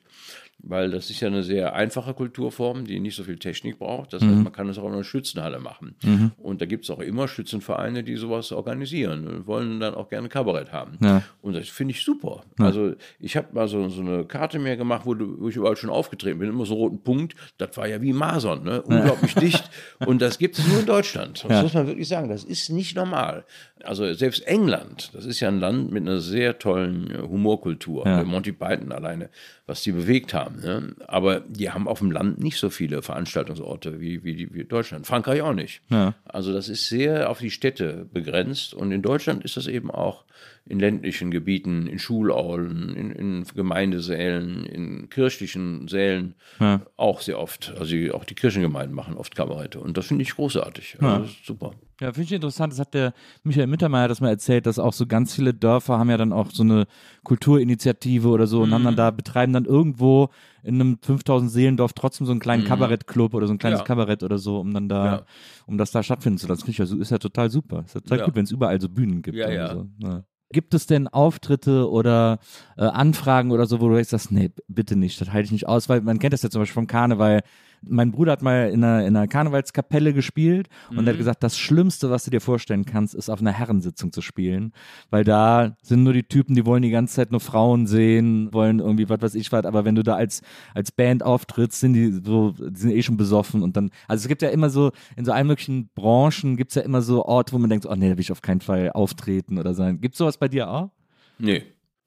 Weil das ist ja eine sehr einfache Kulturform, die nicht so viel Technik braucht. Das heißt, Mhm. man kann es auch in einer Schützenhalle machen. Und da gibt es auch immer Schützenvereine, die sowas organisieren und wollen dann auch gerne Kabarett haben. Ja. Und das finde ich super. Also ich habe mal so, so eine Karte mehr gemacht, wo, wo ich überall schon aufgetreten bin, immer so einen roten Punkt. Das war ja wie Masern, ne? unglaublich dicht. *laughs* Und das gibt es nur in Deutschland. Das Ja. muss man wirklich sagen. Das ist nicht normal. Also selbst England, das ist ja ein Land mit einer sehr tollen äh, Humorkultur. Ja. Monty Python alleine, was die bewegt haben. Ne? Aber die haben auf dem Land nicht so viele Veranstaltungsorte wie, wie, wie Deutschland. Frankreich auch nicht. Ja. Also das ist sehr auf die Städte begrenzt. Und in Deutschland ist das eben auch in ländlichen Gebieten, in Schulaulen, in, in Gemeindesälen, in kirchlichen Sälen Ja. auch sehr oft. Also die, auch die Kirchengemeinden machen oft Kabarette. Und das finde ich großartig. Also das ist super. Ja, finde ich interessant. Das hat der Michael Mittermeier das mal erzählt, dass auch so ganz viele Dörfer haben ja dann auch so eine Kulturinitiative oder so und haben Mhm. dann da, betreiben dann irgendwo in einem 5000 Seelendorf trotzdem so einen kleinen Kabarettclub oder so ein kleines Mhm. Ja. Kabarett oder so, um dann da, Ja. um das da stattfinden zu lassen. Das finde ich ja, ist ja total super. Ist ja total Ja. gut, wenn es überall so Bühnen gibt. Ja, und ja. So. Gibt es denn Auftritte oder äh, Anfragen oder so, wo du sagst, nee, bitte nicht, das halte ich nicht aus, weil man kennt das ja zum Beispiel vom Karneval. Mein Bruder hat mal in einer, in einer Karnevalskapelle gespielt und Mhm. er hat gesagt, das Schlimmste, was du dir vorstellen kannst, ist auf einer Herrensitzung zu spielen, weil da sind nur die Typen, die wollen die ganze Zeit nur Frauen sehen, wollen irgendwie was weiß ich was, aber wenn du da als, als Band auftrittst, sind die so, die sind eh schon besoffen und dann, also es gibt ja immer so, in so allen möglichen Branchen gibt es ja immer so Orte, wo man denkt, oh nee, da will ich auf keinen Fall auftreten oder sein. Gibt es sowas bei dir auch? Nee.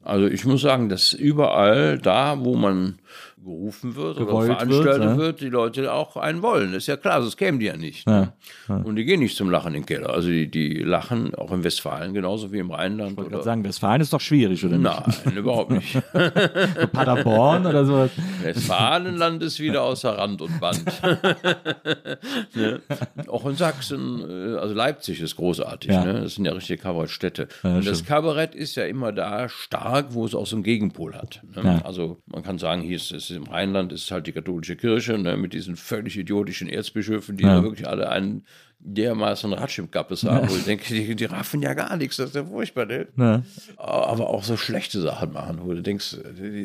Also ich muss sagen, dass überall da, wo man gerufen wird Gewollt oder veranstaltet wird, wird, ja. die Leute auch einen wollen. Ist ja klar, sonst kämen die ja nicht. Ne? Und die gehen nicht zum Lachen in den Keller. Also die, die lachen auch in Westfalen genauso wie im Rheinland. Ich wollte gerade sagen, Westfalen ist doch schwierig, oder nicht? Nein, *laughs* überhaupt nicht. Paderborn oder sowas. Westfalenland ist wieder außer Rand und Band. *laughs* ne? Auch in Sachsen, äh, also Leipzig ist großartig. Ja. Ne? Das sind ja richtige Kabarettstädte. und das Kabarett ist ja immer da stark, wo es auch so einen Gegenpol hat. Ne? Ja. Also man kann sagen, hier ist es im Rheinland ist halt die katholische Kirche ne? mit diesen völlig idiotischen Erzbischöfen, die Ja. da wirklich alle einen dermaßen Ratsch im Kappes haben, wo ich denke, die, die raffen ja gar nichts, das ist ja furchtbar. Ne? Ja. aber auch so schlechte Sachen machen, wo du denkst,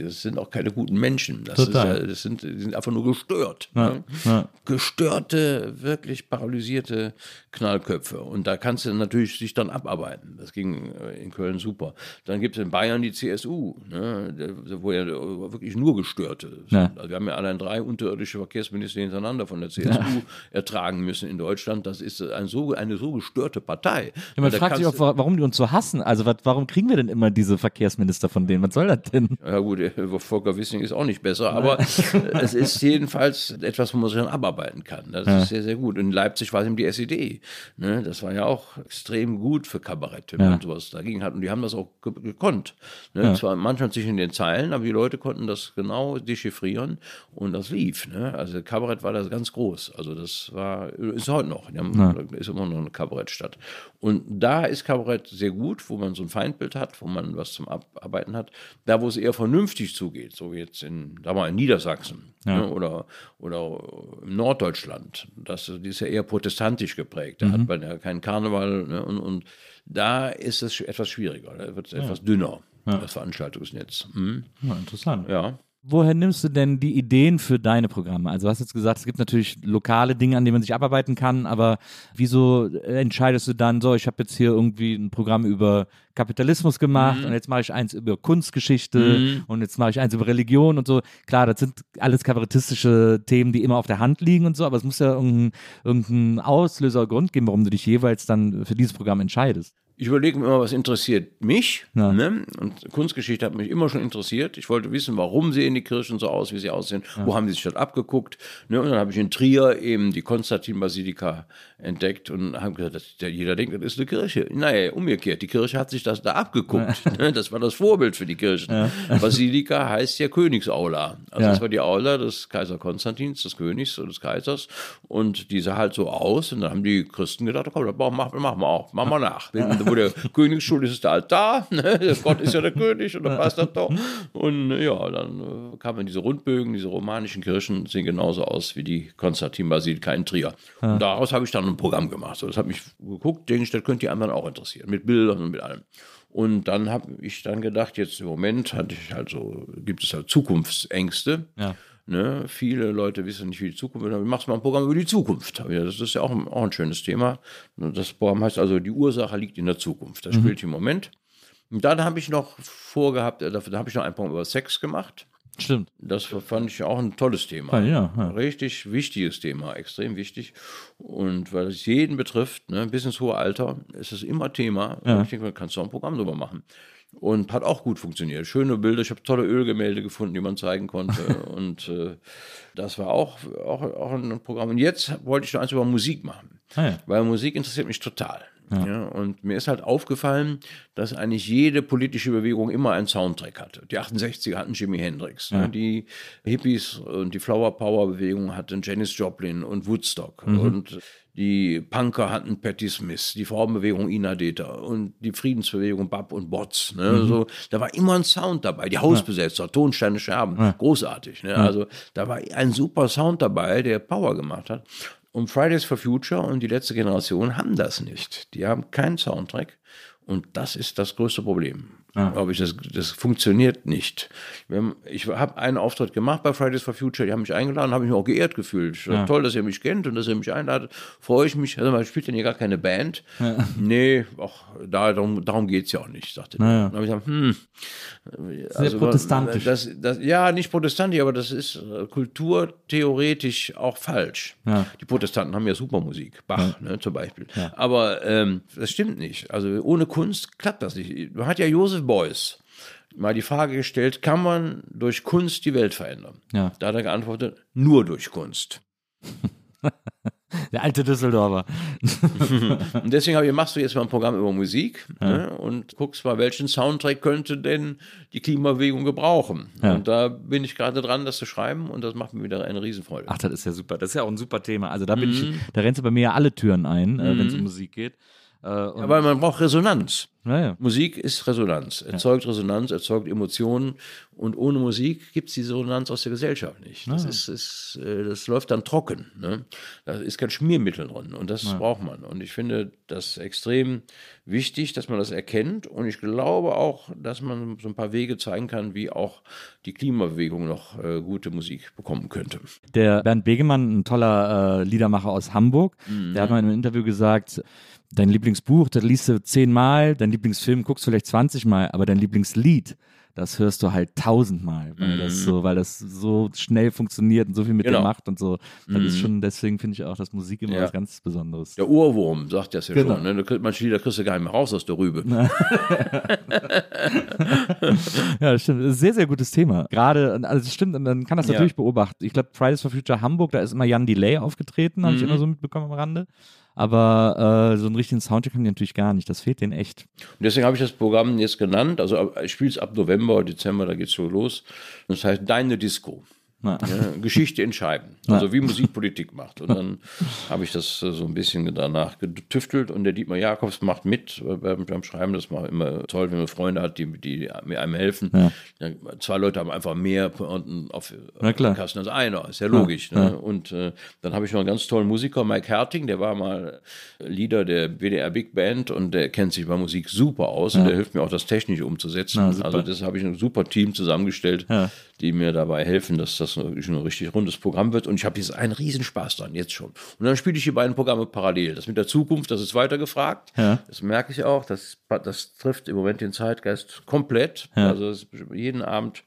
das sind auch keine guten Menschen. Das, Total. Ja- das sind, die sind einfach nur gestört. Ja, Ne? ja. Gestörte, wirklich paralysierte Knallköpfe. Und da kannst du natürlich sich dann abarbeiten. Das ging äh, in Köln super. Dann gibt es in Bayern die CSU, ne? wo ja wirklich nur Gestörte sind. Ja. Also wir haben ja allein drei unterirdische Verkehrsminister hintereinander von der CSU ertragen müssen in Deutschland. Das ist ein so, eine so gestörte Partei. Ja, man fragt sich auch, warum die uns so hassen. Also was, warum kriegen wir denn immer diese Verkehrsminister von denen? Was soll das denn? Ja gut, äh, Volker Wissing ist auch nicht besser, aber *laughs* es ist jedenfalls etwas, wo man sich dann abarbeiten kann. Das ist sehr, sehr gut. In Leipzig war es eben die SED. Ne? Das war ja auch extrem gut für Kabarett, wenn Ja. man sowas dagegen hat. Und die haben das auch ge gekonnt. Ne? Zwar manchmal zwischen den Zeilen, aber die Leute konnten das genau dechiffrieren und das lief. Ne? Also Kabarett war das ganz groß. Also das war, ist heute noch. Die haben, Ist immer noch eine Kabarettstadt. Und da ist Kabarett sehr gut, wo man so ein Feindbild hat, wo man was zum Abarbeiten hat. Da, wo es eher vernünftig zugeht, so wie jetzt in, da mal in Niedersachsen ne? oder, oder im Norddeutschland. Das, die ist ja eher protestantisch geprägt. Da hat man ja keinen Karneval ne? und, und da ist es etwas schwieriger. Da wird es etwas dünner, das Veranstaltungsnetz. Mhm. Ja, interessant. Ja. Woher nimmst du denn die Ideen für deine Programme? Also du hast jetzt gesagt, es gibt natürlich lokale Dinge, an denen man sich abarbeiten kann, aber wieso entscheidest du dann so, ich habe jetzt hier irgendwie ein Programm über Kapitalismus gemacht und jetzt mache ich eins über Kunstgeschichte und jetzt mache ich eins über Religion und so. Klar, das sind alles kabarettistische Themen, die immer auf der Hand liegen und so, aber es muss ja irgendeinen irgendein Auslöser, Grund geben, warum du dich jeweils dann für dieses Programm entscheidest. Ich überlege mir immer, was interessiert mich. Ja. Ne? Und Kunstgeschichte hat mich immer schon interessiert. Ich wollte wissen, warum sehen die Kirchen so aus, wie sie aussehen. Wo haben die sich das abgeguckt? Ne? Und dann habe ich in Trier eben die Konstantin-Basilika entdeckt und habe gesagt, dass der- jeder denkt, das ist eine Kirche. Naja, umgekehrt. Die Kirche hat sich das da abgeguckt. Ne? Das war das Vorbild für die Kirchen. Basilika heißt ja Königsaula. Also Ja. das war die Aula des Kaiser Konstantins, des Königs und des Kaisers. Und die sah halt so aus. Und dann haben die Christen gedacht, komm, das machen wir machen wir auch. Machen wir nach. Wo der Königsstuhl ist, ist der Altar. Ne? Gott ist ja der König und dann passt das doch. Und äh, ja, dann äh, kamen diese Rundbögen, diese romanischen Kirchen, sehen genauso aus wie die Konstantin-Basilika in Trier. Und daraus habe ich dann ein Programm gemacht. So, das hat mich geguckt, denke ich, das könnte die anderen auch interessieren. Mit Bildern und mit allem. Und dann habe ich dann gedacht, jetzt im Moment hatte ich halt so, gibt es halt Zukunftsängste. Ja. Ne? Viele Leute wissen nicht, wie die Zukunft wird. Machst mal ein Programm über die Zukunft. Das ist ja auch ein, auch ein schönes Thema. Das Programm heißt also, die Ursache liegt in der Zukunft. Das spielt im Moment. Und dann habe ich noch vorgehabt, äh, dafür habe ich noch ein Programm über Sex gemacht. Stimmt. Das fand ich auch ein tolles Thema. Ja, ja, ja. Richtig wichtiges Thema, extrem wichtig. Und weil es jeden betrifft, ne, bis ins hohe Alter, ist es immer Thema. Und ich denke, man du auch ein Programm drüber machen. Und hat auch gut funktioniert. Schöne Bilder, ich habe tolle Ölgemälde gefunden, die man zeigen konnte. *laughs* und äh, das war auch, auch, auch ein Programm. Und jetzt wollte ich noch eins über Musik machen. Ah, ja. Weil Musik interessiert mich total. Ja. und mir ist halt aufgefallen, dass eigentlich jede politische Bewegung immer einen Soundtrack hatte. Die 68er hatten Jimi Hendrix, ne? die Hippies und die Flower Power Bewegung hatten Janis Joplin und Woodstock und die Punker hatten Patti Smith, die Frauenbewegung Ina Deta und die Friedensbewegung Bab und Bots. Ne? So, da war immer ein Sound dabei. Die Hausbesetzer, Tonsteine Scherben, großartig. Ne? Also da war ein super Sound dabei, der Power gemacht hat. Und Fridays for Future und die letzte Generation haben das nicht. Die haben keinen Soundtrack. Und das ist das größte Problem. Glaube ich, das, das funktioniert nicht. Ich habe einen Auftritt gemacht bei Fridays for Future, die haben mich eingeladen, habe mich auch geehrt gefühlt. Ich dachte, Toll, dass ihr mich kennt und dass ihr mich einladet. Freue ich mich. Also, man spielt denn hier gar keine Band? Nee, ach, da, darum, darum geht es ja auch nicht, sagte der. Dann habe ich gesagt, hm. Sehr protestantisch. Das, das, ja, nicht protestantisch, aber das ist äh, kulturtheoretisch auch falsch. Ja. Die Protestanten haben ja super Musik, Bach ne, zum Beispiel. Aber ähm, das stimmt nicht. Also ohne Kunst klappt das nicht. Man hat ja Joseph Beuys. mal die Frage gestellt, kann man durch Kunst die Welt verändern? Ja. Da hat er geantwortet, nur durch Kunst. *laughs* Der alte Düsseldorfer. *laughs* Und deswegen habe ich, machst du jetzt mal ein Programm über Musik ne, und guckst mal, welchen Soundtrack könnte denn die Klimabewegung gebrauchen. Ja. Und da bin ich gerade dran, das zu schreiben und das macht mir wieder eine Riesenfreude. Ach, das ist ja super. Das ist ja auch ein super Thema. Also da bin Mhm. ich, da rennst du bei mir ja alle Türen ein, äh, wenn es um Musik geht. Äh, Aber man braucht Resonanz. naja. Musik ist Resonanz, erzeugt Resonanz, erzeugt Emotionen und ohne Musik gibt es diese Resonanz aus der Gesellschaft nicht. Das, ist, ist, äh, das läuft dann trocken. Ne? Da ist kein Schmiermittel drin und das braucht man. Und ich finde das extrem wichtig, dass man das erkennt und ich glaube auch, dass man so ein paar Wege zeigen kann, wie auch die Klimabewegung noch äh, gute Musik bekommen könnte. Der Bernd Begemann, ein toller äh, Liedermacher aus Hamburg, der hat mal in einem Interview gesagt, dein Lieblingsbuch, das liest du zehnmal, dein Lieblingsfilm guckst du vielleicht 20 Mal, aber dein Lieblingslied, das hörst du halt tausendmal, weil das so, weil das so schnell funktioniert und so viel mit Genau. dir macht und so. Das ist schon, deswegen finde ich auch, dass Musik immer Ja. was ganz Besonderes. Der Urwurm sagt das ja Genau. schon. Ne? Da kriegt manche Lieder kriegst du gar nicht mehr raus aus der Rübe. *laughs* Ja, das stimmt. Sehr, sehr gutes Thema. Gerade, also das stimmt, man kann das Ja. natürlich beobachten. Ich glaube, Fridays for Future Hamburg, da ist immer Jan Delay aufgetreten, habe ich Mhm. immer so mitbekommen am Rande. Aber äh, so einen richtigen Soundtrack haben die natürlich gar nicht. Das fehlt denen echt. Und deswegen habe ich das Programm jetzt genannt. Also ab- ich spiele es ab November, Dezember, da geht's so los. Das heißt Deine Disco. Ja, Geschichte in Scheiben. Also wie Musik Politik macht. Und dann habe ich das äh, so ein bisschen danach getüftelt und der Dietmar Jakobs macht mit äh, beim, beim Schreiben. Das war immer toll, wenn man Freunde hat, die, die mir einem helfen. Ja. Zwei Leute haben einfach mehr auf, auf Kasten als einer. Ist ja logisch. Ne? Und äh, dann habe ich noch einen ganz tollen Musiker, Mike Herting, der war mal Leader der WDR Big Band und der kennt sich bei Musik super aus und der hilft mir auch, das technisch umzusetzen. Also das habe ich ein super Team zusammengestellt. Die mir dabei helfen, dass das wirklich ein richtig rundes Programm wird. Und ich habe jetzt einen Riesenspaß dran, jetzt schon. Und dann spiele ich die beiden Programme parallel. Das mit der Zukunft, das ist weiter gefragt. Ja. Das merke ich auch. Das, das trifft im Moment den Zeitgeist komplett. Ja. Also jeden Abend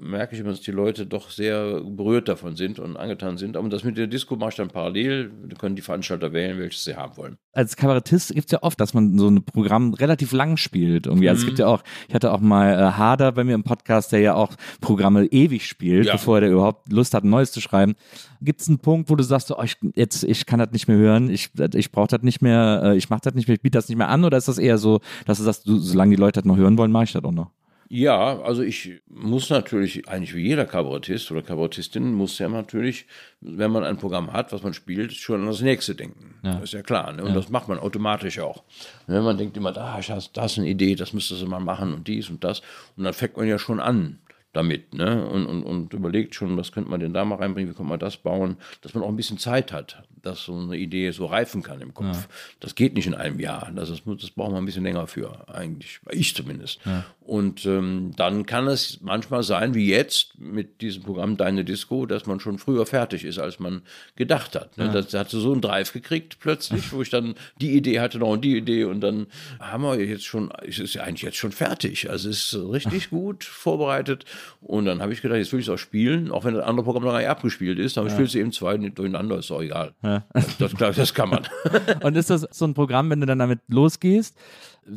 merke ich immer, dass die Leute doch sehr berührt davon sind und angetan sind. Aber das mit der Disco mache ich dann parallel. Da können die Veranstalter wählen, welches sie haben wollen. Als Kabarettist gibt es ja oft, dass man so ein Programm relativ lang spielt. Irgendwie. Also es gibt ja auch, ich hatte auch mal äh, Hader bei mir im Podcast, der ja auch Programme ewig spielt, Ja. bevor der überhaupt Lust hat, ein neues zu schreiben. Gibt es einen Punkt, wo du sagst, oh, ich, jetzt, ich kann das nicht mehr hören, ich, ich brauche das nicht mehr, äh, ich mache das nicht mehr, ich biete das nicht mehr an? Oder ist das eher so, dass du sagst, du, solange die Leute das noch hören wollen, mache ich das auch noch? Ja, also ich muss natürlich, eigentlich wie jeder Kabarettist oder Kabarettistin, muss ja natürlich, wenn man ein Programm hat, was man spielt, schon an das nächste denken. Das ist ja klar. Ne? Und das macht man automatisch auch. Wenn man denkt immer, da, ich hast das eine Idee, das müsstest du mal machen und dies und das. Und dann fängt man ja schon an damit, ne? Und, und, und überlegt schon, was könnte man denn da mal reinbringen, wie könnte man das bauen, dass man auch ein bisschen Zeit hat, dass so eine Idee so reifen kann im Kopf. Das geht nicht in einem Jahr. Das, ist, das braucht man ein bisschen länger für, eigentlich, ich zumindest. Und ähm, dann kann es manchmal sein, wie jetzt mit diesem Programm Deine Disco, dass man schon früher fertig ist, als man gedacht hat. Ne? Das, da hat sie so einen Drive gekriegt plötzlich, *laughs* wo ich dann die Idee hatte noch und die Idee und dann haben wir jetzt schon, es ist ja eigentlich jetzt schon fertig. Also es ist richtig *laughs* gut vorbereitet und dann habe ich gedacht, jetzt will ich es auch spielen, auch wenn das andere Programm noch gar nicht abgespielt ist, aber ich spiele es eben zwei durcheinander, ist doch egal. Das, das, das kann man. *laughs* Und ist das so ein Programm, wenn du dann damit losgehst,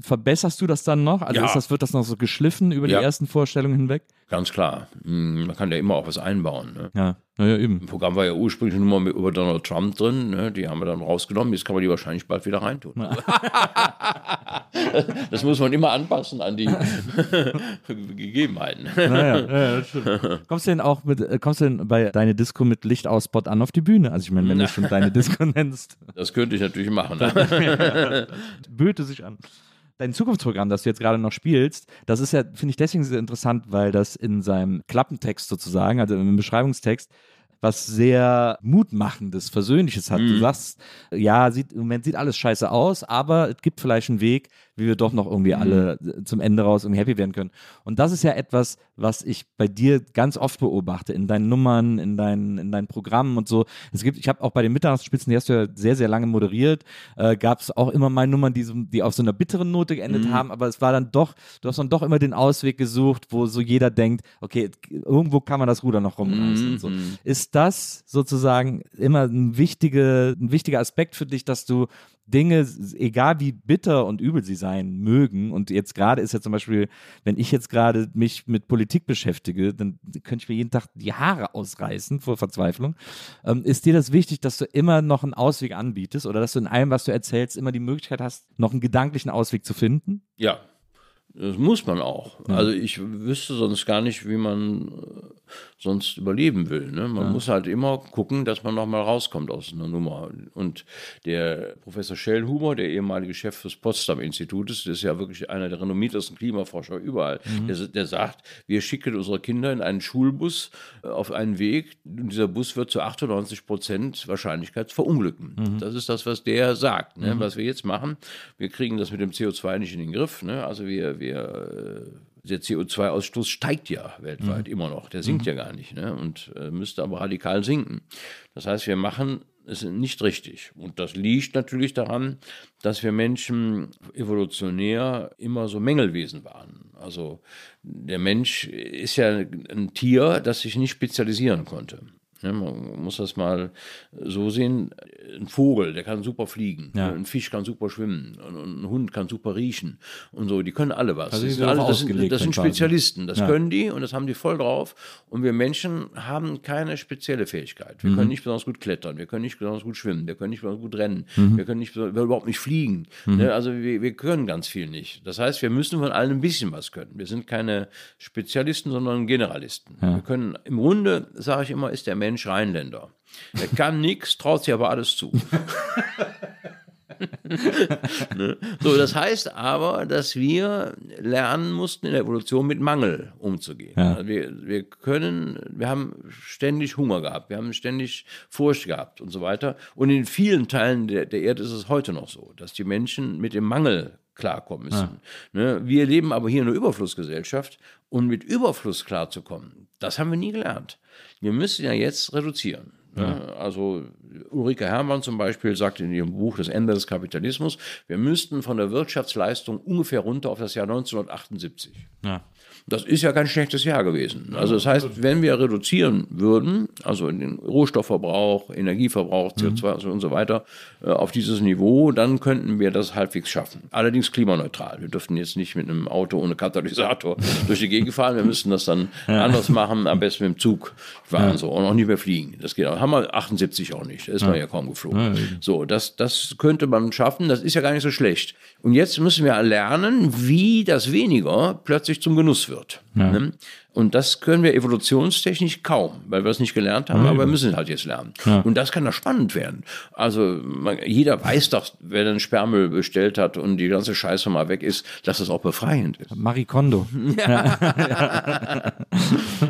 verbesserst du das dann noch? Also Ja. das, wird das noch so geschliffen über Ja. die ersten Vorstellungen hinweg? Ganz klar. Hm, Man kann ja immer auch was einbauen. Ne? Ja, naja, eben. Im Programm war ja ursprünglich nur mal mit- über Donald Trump drin, ne? die haben wir dann rausgenommen, jetzt kann man die wahrscheinlich bald wieder reintun. *laughs* das muss man immer anpassen an die *laughs* Gegebenheiten. Naja, ja, das stimmt. Kommst du denn auch mit, äh, kommst du denn bei deine Disco mit Licht aus Spot an auf die Bühne? Also ich meine, wenn du schon deine Disco nennst, Das könnte ich natürlich machen. Ne? *laughs* böte sich an. Dein Zukunftsprogramm, das du jetzt gerade noch spielst, das ist ja, finde ich deswegen sehr interessant, weil das in seinem Klappentext sozusagen, also im Beschreibungstext, was sehr Mutmachendes, Versöhnliches hat. Du sagst, ja, sieht, im Moment sieht alles scheiße aus, aber es gibt vielleicht einen Weg, wie wir doch noch irgendwie alle äh, zum Ende raus irgendwie happy werden können. Und das ist ja etwas, was ich bei dir ganz oft beobachte, in deinen Nummern, in deinen, in deinen Programmen und so. Es gibt, ich habe auch bei den Mittagsspitzen, die hast du ja sehr, sehr lange moderiert, äh, gab es auch immer mal Nummern, die, so, die auf so einer bitteren Note geendet haben, aber es war dann doch, du hast dann doch immer den Ausweg gesucht, wo so jeder denkt, okay, irgendwo kann man das Ruder noch rumreißen und so. Ist das sozusagen immer ein, wichtige, ein wichtiger Aspekt für dich, dass du Dinge, egal wie bitter und übel sie sein mögen, und jetzt gerade ist ja zum Beispiel, wenn ich jetzt gerade mich mit Politik beschäftige, dann könnte ich mir jeden Tag die Haare ausreißen vor Verzweiflung. Ähm, ist dir das wichtig, dass du immer noch einen Ausweg anbietest oder dass du in allem, was du erzählst, immer die Möglichkeit hast, noch einen gedanklichen Ausweg zu finden? Ja, das muss man auch. Ja. Also ich wüsste sonst gar nicht, wie man äh, sonst überleben will. Ne? Man ja. muss halt immer gucken, dass man nochmal rauskommt aus einer Nummer. Und der Professor Schellhuber, der ehemalige Chef des Potsdam-Institutes, der ist ja wirklich einer der renommiertesten Klimaforscher überall, mhm. der, der, sagt, wir schicken unsere Kinder in einen Schulbus äh, auf einen Weg und dieser Bus wird zu 98 Prozent Wahrscheinlichkeit verunglücken. Mhm. Das ist das, was der sagt. Ne? Mhm. Was wir jetzt machen, wir kriegen das mit dem CO2 nicht in den Griff. Ne? Also wir, wir äh, der CO2-Ausstoß steigt ja weltweit mhm. immer noch. Der sinkt mhm. ja gar nicht ne? und äh, müsste aber radikal sinken. Das heißt, wir machen es nicht richtig. Und das liegt natürlich daran, dass wir Menschen evolutionär immer so Mängelwesen waren. Also der Mensch ist ja ein Tier, das sich nicht spezialisieren konnte. Ja, man muss das mal so sehen. Ein Vogel, der kann super fliegen. Ja. Ein Fisch kann super schwimmen. Und ein Hund kann super riechen. Und so, die können alle was. Also das, sind, alle, das, sind, das sind Spezialisten. Das ja. können die und das haben die voll drauf. Und wir Menschen haben keine spezielle Fähigkeit. Wir mhm. können nicht besonders gut klettern. Wir können nicht besonders gut schwimmen. Wir können nicht besonders gut rennen. Mhm. Wir können nicht, wir überhaupt nicht fliegen. Mhm. Ne, also wir, wir können ganz viel nicht. Das heißt, wir müssen von allen ein bisschen was können. Wir sind keine Spezialisten, sondern Generalisten. Wir können, im Grunde, sage ich immer, ist der Mensch Mensch Rheinländer. Er kann nichts, traut sich aber alles zu. *laughs* ne? So, das heißt aber, dass wir lernen mussten, in der Evolution mit Mangel umzugehen. Ja. Also wir, wir können, wir haben ständig Hunger gehabt, wir haben ständig Furcht gehabt und so weiter. Und in vielen Teilen der, der Erde ist es heute noch so, dass die Menschen mit dem Mangel klarkommen müssen. Ja. Ne? Wir leben aber hier in einer Überflussgesellschaft und mit Überfluss klarzukommen, das haben wir nie gelernt. Wir müssen ja jetzt reduzieren. Ne? Ja. Also Ulrike Herrmann zum Beispiel sagt in ihrem Buch Das Ende des Kapitalismus, wir müssten von der Wirtschaftsleistung ungefähr runter auf das Jahr 1978. Ja. Das ist ja kein schlechtes Jahr gewesen. Also das heißt, wenn wir reduzieren würden, also den Rohstoffverbrauch, Energieverbrauch, CO2 mhm. und so weiter, äh, auf dieses Niveau, dann könnten wir das halbwegs schaffen. Allerdings klimaneutral. Wir dürften jetzt nicht mit einem Auto ohne Katalysator *laughs* durch die Gegend fahren. Wir müssten das dann ja. anders machen, am besten mit dem Zug fahren so und auch nicht mehr fliegen. Das geht auch. Haben wir 78 auch nicht. Da ist ja. man ja kaum geflogen. So, das, das könnte man schaffen. Das ist ja gar nicht so schlecht. Und jetzt müssen wir lernen, wie das weniger plötzlich zum Genuss wird. Ja. Ne? Und das können wir evolutionstechnisch kaum, weil wir es nicht gelernt haben, ja, aber wir müssen halt jetzt lernen. Ja. Und das kann da spannend werden. Also man, jeder weiß doch, wer den Sperrmüll bestellt hat und die ganze Scheiße mal weg ist, dass das auch befreiend ist. Marie Kondo. *laughs* Ja.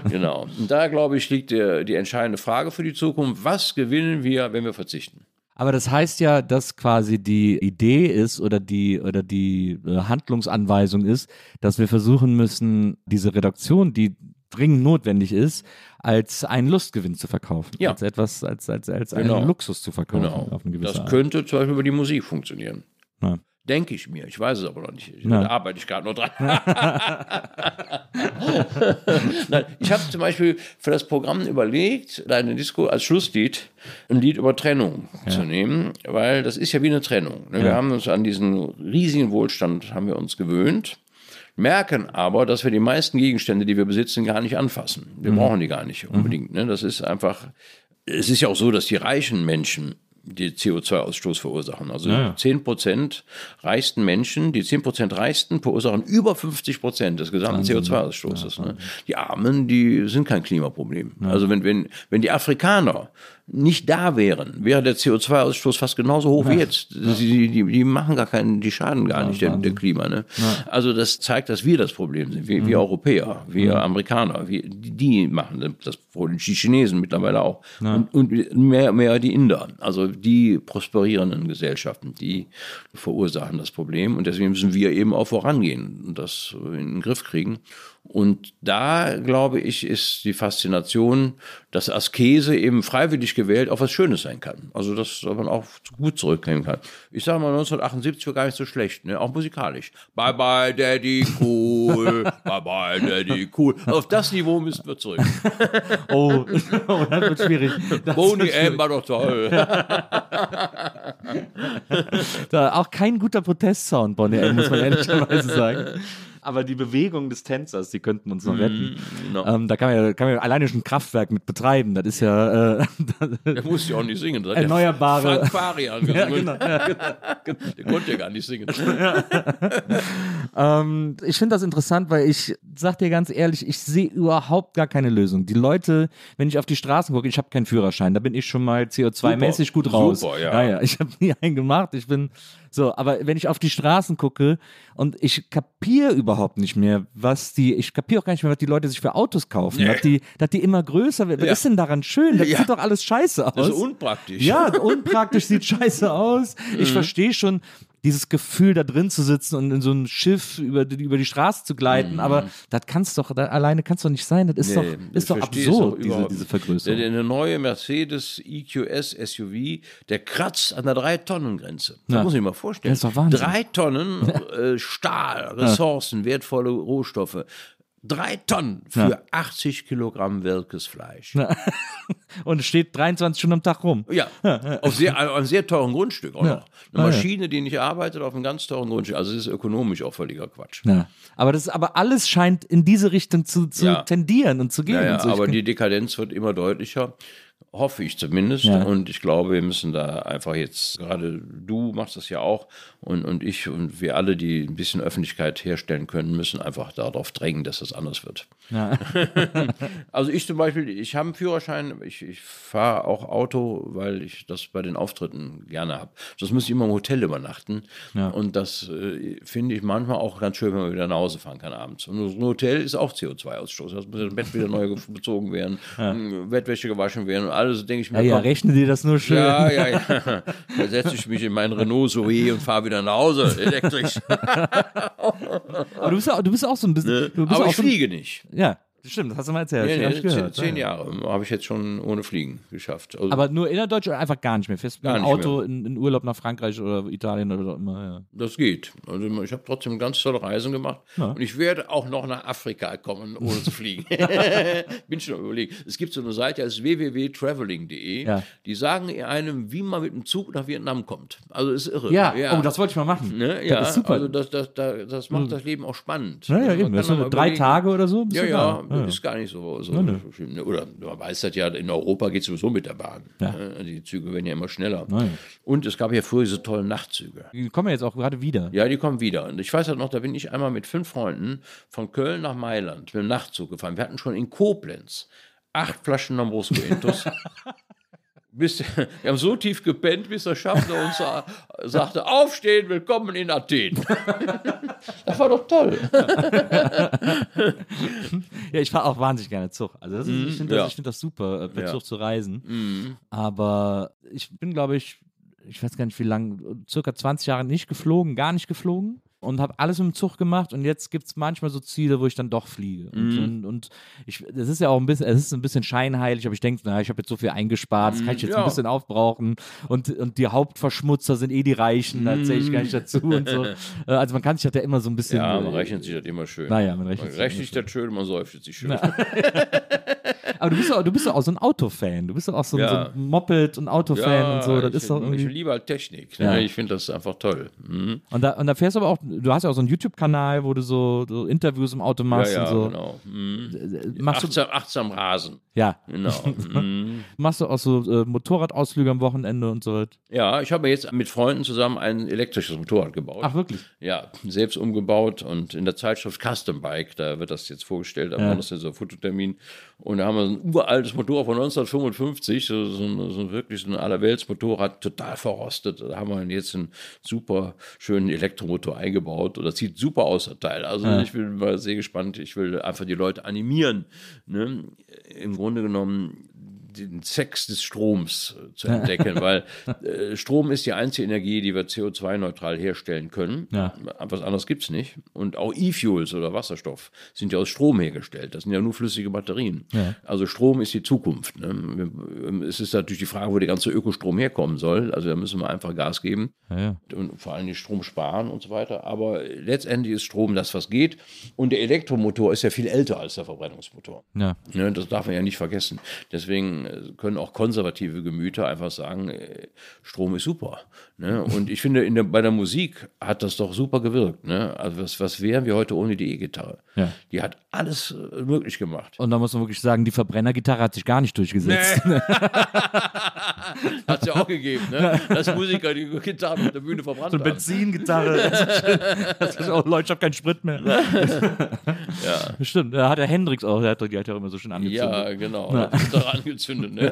genau. Und da, glaube ich, liegt der, die entscheidende Frage für die Zukunft. Was gewinnen wir, wenn wir verzichten? Aber das heißt ja, dass quasi die Idee ist oder die oder die äh, Handlungsanweisung ist, dass wir versuchen müssen, diese Reduktion, die dringend notwendig ist, als einen Lustgewinn zu verkaufen, ja. als etwas, als als als genau. einen Luxus zu verkaufen. Genau. Auf eine gewisse das könnte zum Beispiel über die Musik funktionieren. Ja. Denke ich mir. Ich weiß es aber noch nicht. Da arbeite ich gerade noch dran. *laughs* Nein, ich habe zum Beispiel für das Programm überlegt, deine Disco als Schlusslied ein Lied über Trennung ja. zu nehmen, weil das ist ja wie eine Trennung. Ne? Wir ja. haben uns an diesen riesigen Wohlstand haben wir uns gewöhnt merken aber, dass wir die meisten Gegenstände, die wir besitzen, gar nicht anfassen. Wir mhm. brauchen die gar nicht unbedingt. Ne? Das ist einfach, es ist ja auch so, dass die reichen Menschen die CO2-Ausstoß verursachen. Also ja. 10 Prozent reichsten Menschen, die 10 Prozent reichsten, verursachen über 50 Prozent des gesamten CO2-Ausstoßes. Ja, ne? Die Armen, die sind kein Klimaproblem. Also wenn, wenn, wenn die Afrikaner nicht da wären, wäre der CO2-Ausstoß fast genauso hoch wie jetzt. Die, die, die, machen gar keinen, die schaden gar nicht dem, dem Klima. Ne? Also das zeigt, dass wir das Problem sind, wir, wir mhm. Europäer, wir Amerikaner, wir, die machen das Problem, die Chinesen mittlerweile auch und, und mehr, mehr die Inder. Also die prosperierenden Gesellschaften, die verursachen das Problem und deswegen müssen wir eben auch vorangehen und das in den Griff kriegen. Und da, glaube ich, ist die Faszination, dass Askese eben freiwillig gewählt auch was Schönes sein kann. Also, dass man auch gut zurücknehmen kann. Ich sage mal, 1978 war gar nicht so schlecht, ne? auch musikalisch. Bye bye, Daddy, cool. *laughs* bye bye, Daddy, cool. Auf das Niveau müssen wir zurück. *laughs* Oh, *laughs* oh das wird schwierig. Das schwierig. M war doch toll. Da, auch kein guter Protestsound, Bonnie M, muss man ehrlicherweise sagen. Aber die Bewegung des Tänzers, die könnten uns noch retten. no. Ähm, da kann man, ja, kann man ja alleine schon ein Kraftwerk mit betreiben. Das ist ja. Äh, *laughs* Der musste ja auch nicht singen. Das Erneuerbare- Frank Farian *laughs* ja, genau, ja, genau. Der konnte ja gar nicht singen. *laughs* Ähm, ich finde das interessant, weil ich sag dir ganz ehrlich, ich sehe überhaupt gar keine Lösung. Die Leute, wenn ich auf die Straßen gucke, ich habe keinen Führerschein, da bin ich schon mal CO2-mäßig gut raus. Super, ja. Naja, ich habe nie einen gemacht. Ich bin so, aber wenn ich auf die Straßen gucke und ich kapiere überhaupt nicht mehr, was die, ich kapiere auch gar nicht mehr, was die Leute sich für Autos kaufen, Nee. dass die, dass die immer größer werden. Was Ja. ist denn daran schön? Das Ja. sieht doch alles scheiße aus. Das ist unpraktisch. Ja, unpraktisch sieht scheiße aus. *laughs* Ich Mhm. verstehe schon dieses Gefühl, da drin zu sitzen und in so ein Schiff über die, über die Straße zu gleiten, aber das kannst doch, da, alleine kannst doch nicht sein. Das ist Mhm. Nee, doch, ist doch absurd, diese, diese. Vergrößerung. Der neue Mercedes EQS SUV, der kratzt an der 3-Tonnen-Grenze. Das Ja. muss ich mir vorstellen. Das ist doch Wahnsinn. Drei Tonnen äh, Stahl, Ressourcen, wertvolle Rohstoffe. Drei Tonnen für Ja. 80 Kilogramm welkes Fleisch. Und steht 23 Stunden am Tag rum. Ja, *laughs* auf sehr, auf einem sehr teuren Grundstück auch Ja. noch. Eine. Maschine, die nicht arbeitet, auf einem ganz teuren Grundstück. Also es ist ökonomisch auch völliger Quatsch. Ja. Aber das aber alles scheint in diese Richtung zu, zu tendieren und zu gehen. Ja, so. Aber die Dekadenz wird immer deutlicher. Hoffe ich zumindest. Ja. Und ich glaube, wir müssen da einfach jetzt, gerade du machst das ja auch und, und ich und wir alle, die ein bisschen Öffentlichkeit herstellen können, müssen einfach darauf drängen, dass das anders wird. Ja. *laughs* Also ich zum Beispiel, ich habe einen Führerschein, ich, ich fahre auch Auto, weil ich das bei den Auftritten gerne habe. Das muss ich immer im Hotel übernachten. Ja. Und das äh, finde ich manchmal auch ganz schön, wenn man wieder nach Hause fahren kann abends. Und ein Hotel ist auch CO2-Ausstoß. Das muss das Bett wieder neu *laughs* ge- bezogen werden, Bettwäsche gewaschen werden und alles, denke ich mir. ja, ja, komm, rechne dir das nur schön. ja, ja, ja. *laughs* Da setze ich mich in meinen Renault Zoe und fahre wieder nach Hause, elektrisch. *laughs* Aber du bist ja, du bist auch so ein bisschen. Ne? Aber auch ich so, fliege nicht. Ja, stimmt, das hast du mal erzählt. Nee, nee, gehört. zehn, ja. Jahre habe ich jetzt schon ohne Fliegen geschafft. Also, Aber nur innerdeutsch oder einfach gar nicht mehr? Fest Gar im nicht Auto in, in Urlaub nach Frankreich oder Italien oder so immer, ja. Das geht. Also ich habe trotzdem ganz tolle Reisen gemacht. Und ich werde auch noch nach Afrika kommen, ohne zu fliegen. *laughs* *laughs* Bin schon am überlegen. Es gibt so eine Seite, das ist www.traveling.de. Ja. Die sagen einem, wie man mit dem Zug nach Vietnam kommt. Also ist irre. Ja, oh, das wollte ich mal machen. Ne? Ja, das ist super. also das, das, das, das macht das Leben auch spannend. ja, ja, Man eben. Das drei. Tage oder so. Ja, du ja, da. ist gar nicht so, so schlimm. ne? Oder man weiß das ja, in Europa geht es sowieso mit der Bahn. Ja. Ne? Die Züge werden ja immer schneller. ja. Und es gab ja früher diese tollen Nachtzüge. Die kommen ja jetzt auch gerade wieder. Ja, die kommen wieder. Und ich weiß halt noch, da bin ich einmal mit fünf Freunden von Köln nach Mailand mit dem Nachtzug gefahren. Wir hatten schon in Koblenz acht Flaschen Lambrusco Intus. *laughs* bis, wir haben so tief gepennt, bis der Schaffner uns sa- sagte, aufstehen, willkommen in Athen. *laughs* das war doch toll. Ja, ich fahre auch wahnsinnig gerne Zug. Also das ist, ich finde das, ja. ich find das super, äh, mit Ja. Zug zu reisen. Aber ich bin, glaube ich, ich weiß gar nicht wie lange, circa 20 Jahre nicht geflogen, gar nicht geflogen. Und habe alles mit dem Zug gemacht und jetzt gibt es manchmal so Ziele, wo ich dann doch fliege. Und, Mhm. und, und ich, das ist ja auch ein bisschen, es ist ein bisschen scheinheilig, aber ich denke, na, ich habe jetzt so viel eingespart, das kann ich jetzt ein Mhm, Ja. bisschen aufbrauchen. Und, und die Hauptverschmutzer sind eh die Reichen, da zähle ich gar nicht dazu und so. *laughs* Äh, Also man kann sich das ja immer so ein bisschen. Ja, man rechnet sich das immer schön. Naja, man rechnet man sich rechnet sich das schön, man säuft sich schön. *laughs* Aber du bist doch, du bist doch auch so ein Autofan. Du bist doch auch so, ein- Ja. so ein Moped- und Autofan und so. Das ich, ist doch ich irgendwie. liebe halt Technik. Ne? Ja. Ich finde das einfach toll. Mhm. Und da, und da fährst du aber auch, du hast ja auch so einen YouTube-Kanal, wo du so, so Interviews im Auto Ja, machst ja, und so. genau. Mhm. Machst du, Achtsam, achtsam Rasen. ja, Genau. *laughs* Mhm. machst du auch so äh, Motorradausflüge am Wochenende und so. Ja, ich habe jetzt mit Freunden zusammen ein elektrisches Motorrad gebaut. Ach, wirklich? Ja, selbst umgebaut und in der Zeitschrift Custom Bike, da wird das jetzt vorgestellt, am Ja. Donnerstag der Fototermin. Und da haben wir ein uraltes Motorrad von 1955, so, so, ein, so ein wirklich so ein Allerwelts-Motorrad, total verrostet. Da haben wir jetzt einen super schönen Elektromotor eingebaut und das sieht super aus, das Teil. Also ich bin mal sehr gespannt. Ich will einfach die Leute animieren. Ne? Im Grunde genommen den Sex des Stroms äh, zu entdecken, *laughs* weil äh, Strom ist die einzige Energie, die wir CO2-neutral herstellen können. Ja. Was anderes gibt es nicht. Und auch E-Fuels oder Wasserstoff sind ja aus Strom hergestellt. Das sind ja nur flüssige Batterien. Ja. Also Strom ist die Zukunft. Ne? Wir- Es ist natürlich die Frage, wo der ganze Ökostrom herkommen soll. Also da müssen wir einfach Gas geben Ja, und vor allem den Strom sparen und so weiter. Aber letztendlich ist Strom das, was geht. Und der Elektromotor ist ja viel älter als der Verbrennungsmotor. Ja. Ne, das darf man ja nicht vergessen. Deswegen äh, können auch konservative Gemüter einfach sagen, äh, Strom ist super. Ne? Und ich finde, in der, bei der Musik hat das doch super gewirkt. Ne? Also was, was wären wir heute ohne die E-Gitarre? Ja. Die hat alles äh, möglich gemacht. Und da muss man wirklich sagen, die Verbrennergitarre hat sich gar nicht durchgesetzt. *laughs* *laughs* Hat es ja auch gegeben, ne? dass Musiker die Gitarre auf der Bühne verbrannt So eine haben. Benzingitarre. *laughs* das ist auch, Leute, ich habe keinen Sprit mehr. Ja. *laughs* Stimmt, da hat der Hendrix auch, der hat, die hat ja immer so schön angezündet. Ja, genau. Hat sich daran angezündet. Ne?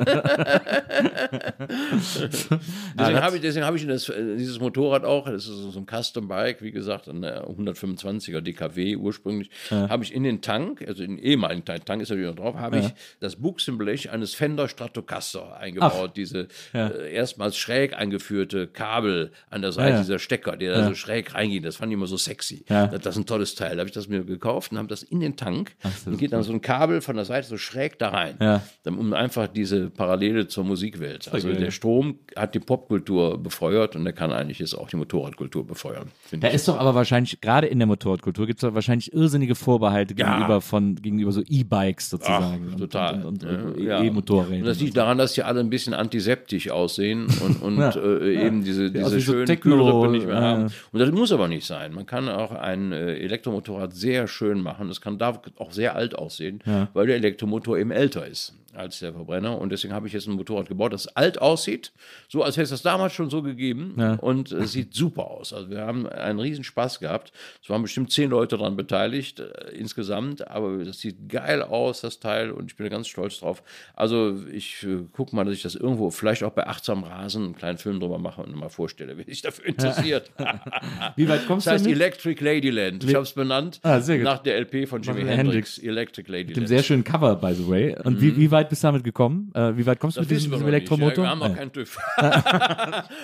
deswegen habe ich, deswegen hab ich das, äh, dieses Motorrad auch, das ist so ein Custom Bike, wie gesagt, ein äh, 125er DKW ursprünglich, habe ich in den Tank, also in den ehemaligen Tank, Tank ist natürlich noch drauf, habe ich das Buchsenblech eines Fender Stratocaster eingebaut, diese äh, erstmals schräg eingeführte Kabel an der Seite Ja, ja. dieser Stecker, der da so schräg reingeht. Das fand ich immer so sexy. Ja. Das, das ist ein tolles Teil. Da habe ich das mir gekauft und habe das in den Tank. und geht dann so ein Kabel von der Seite so schräg da rein. Ja. Dann, um einfach diese Parallele zur Musikwelt. Also geil. der Strom hat die Popkultur befeuert und der kann eigentlich jetzt auch die Motorradkultur befeuern. Da ist doch aber wahrscheinlich, gerade in der Motorradkultur, gibt es doch wahrscheinlich irrsinnige Vorbehalte Ja. gegenüber von gegenüber so E-Bikes sozusagen. Ach, total. Und, und, und, und Ja, ja. E-Motorräder. Und das liegt daran, dass die alle ein bisschen antiseptisch aussehen *laughs* und, und Ja. äh, eben diese, Ja, also diese wie so schönen Techno, Kühlrippe nicht mehr haben. Und das muss aber nicht sein. Man kann auch ein äh, Elektromotorrad sehr schön machen. Das kann darf auch sehr alt aussehen, weil der Elektromotor eben älter ist als der Verbrenner. Und deswegen habe ich jetzt ein Motorrad gebaut, das alt aussieht, so als hätte es das damals schon so gegeben. Und es sieht super aus. Also wir haben einen riesen Spaß gehabt. Es waren bestimmt zehn Leute daran beteiligt äh, insgesamt, aber das sieht geil aus, das Teil, und ich bin ganz stolz drauf. Also ich äh, gucke mal, dass ich das irgendwo, vielleicht auch bei Achtsam Rasen, einen kleinen Film drüber mache und mal vorstelle, wer sich dafür interessiert. *laughs* Wie weit kommst Das heißt du damit? Electric Ladyland. Ich habe es benannt Ah, nach der LP von Jimi Hendrix. Hendrix, Electric Mit dem Ladyland. sehr schönen Cover, by the way. Und wie, wie weit bist du damit gekommen? Äh, wie weit kommst du Mhm. Das mit diesem, diesem. Elektromotor? Ja, wir haben noch Ah, keinen TÜV. *laughs*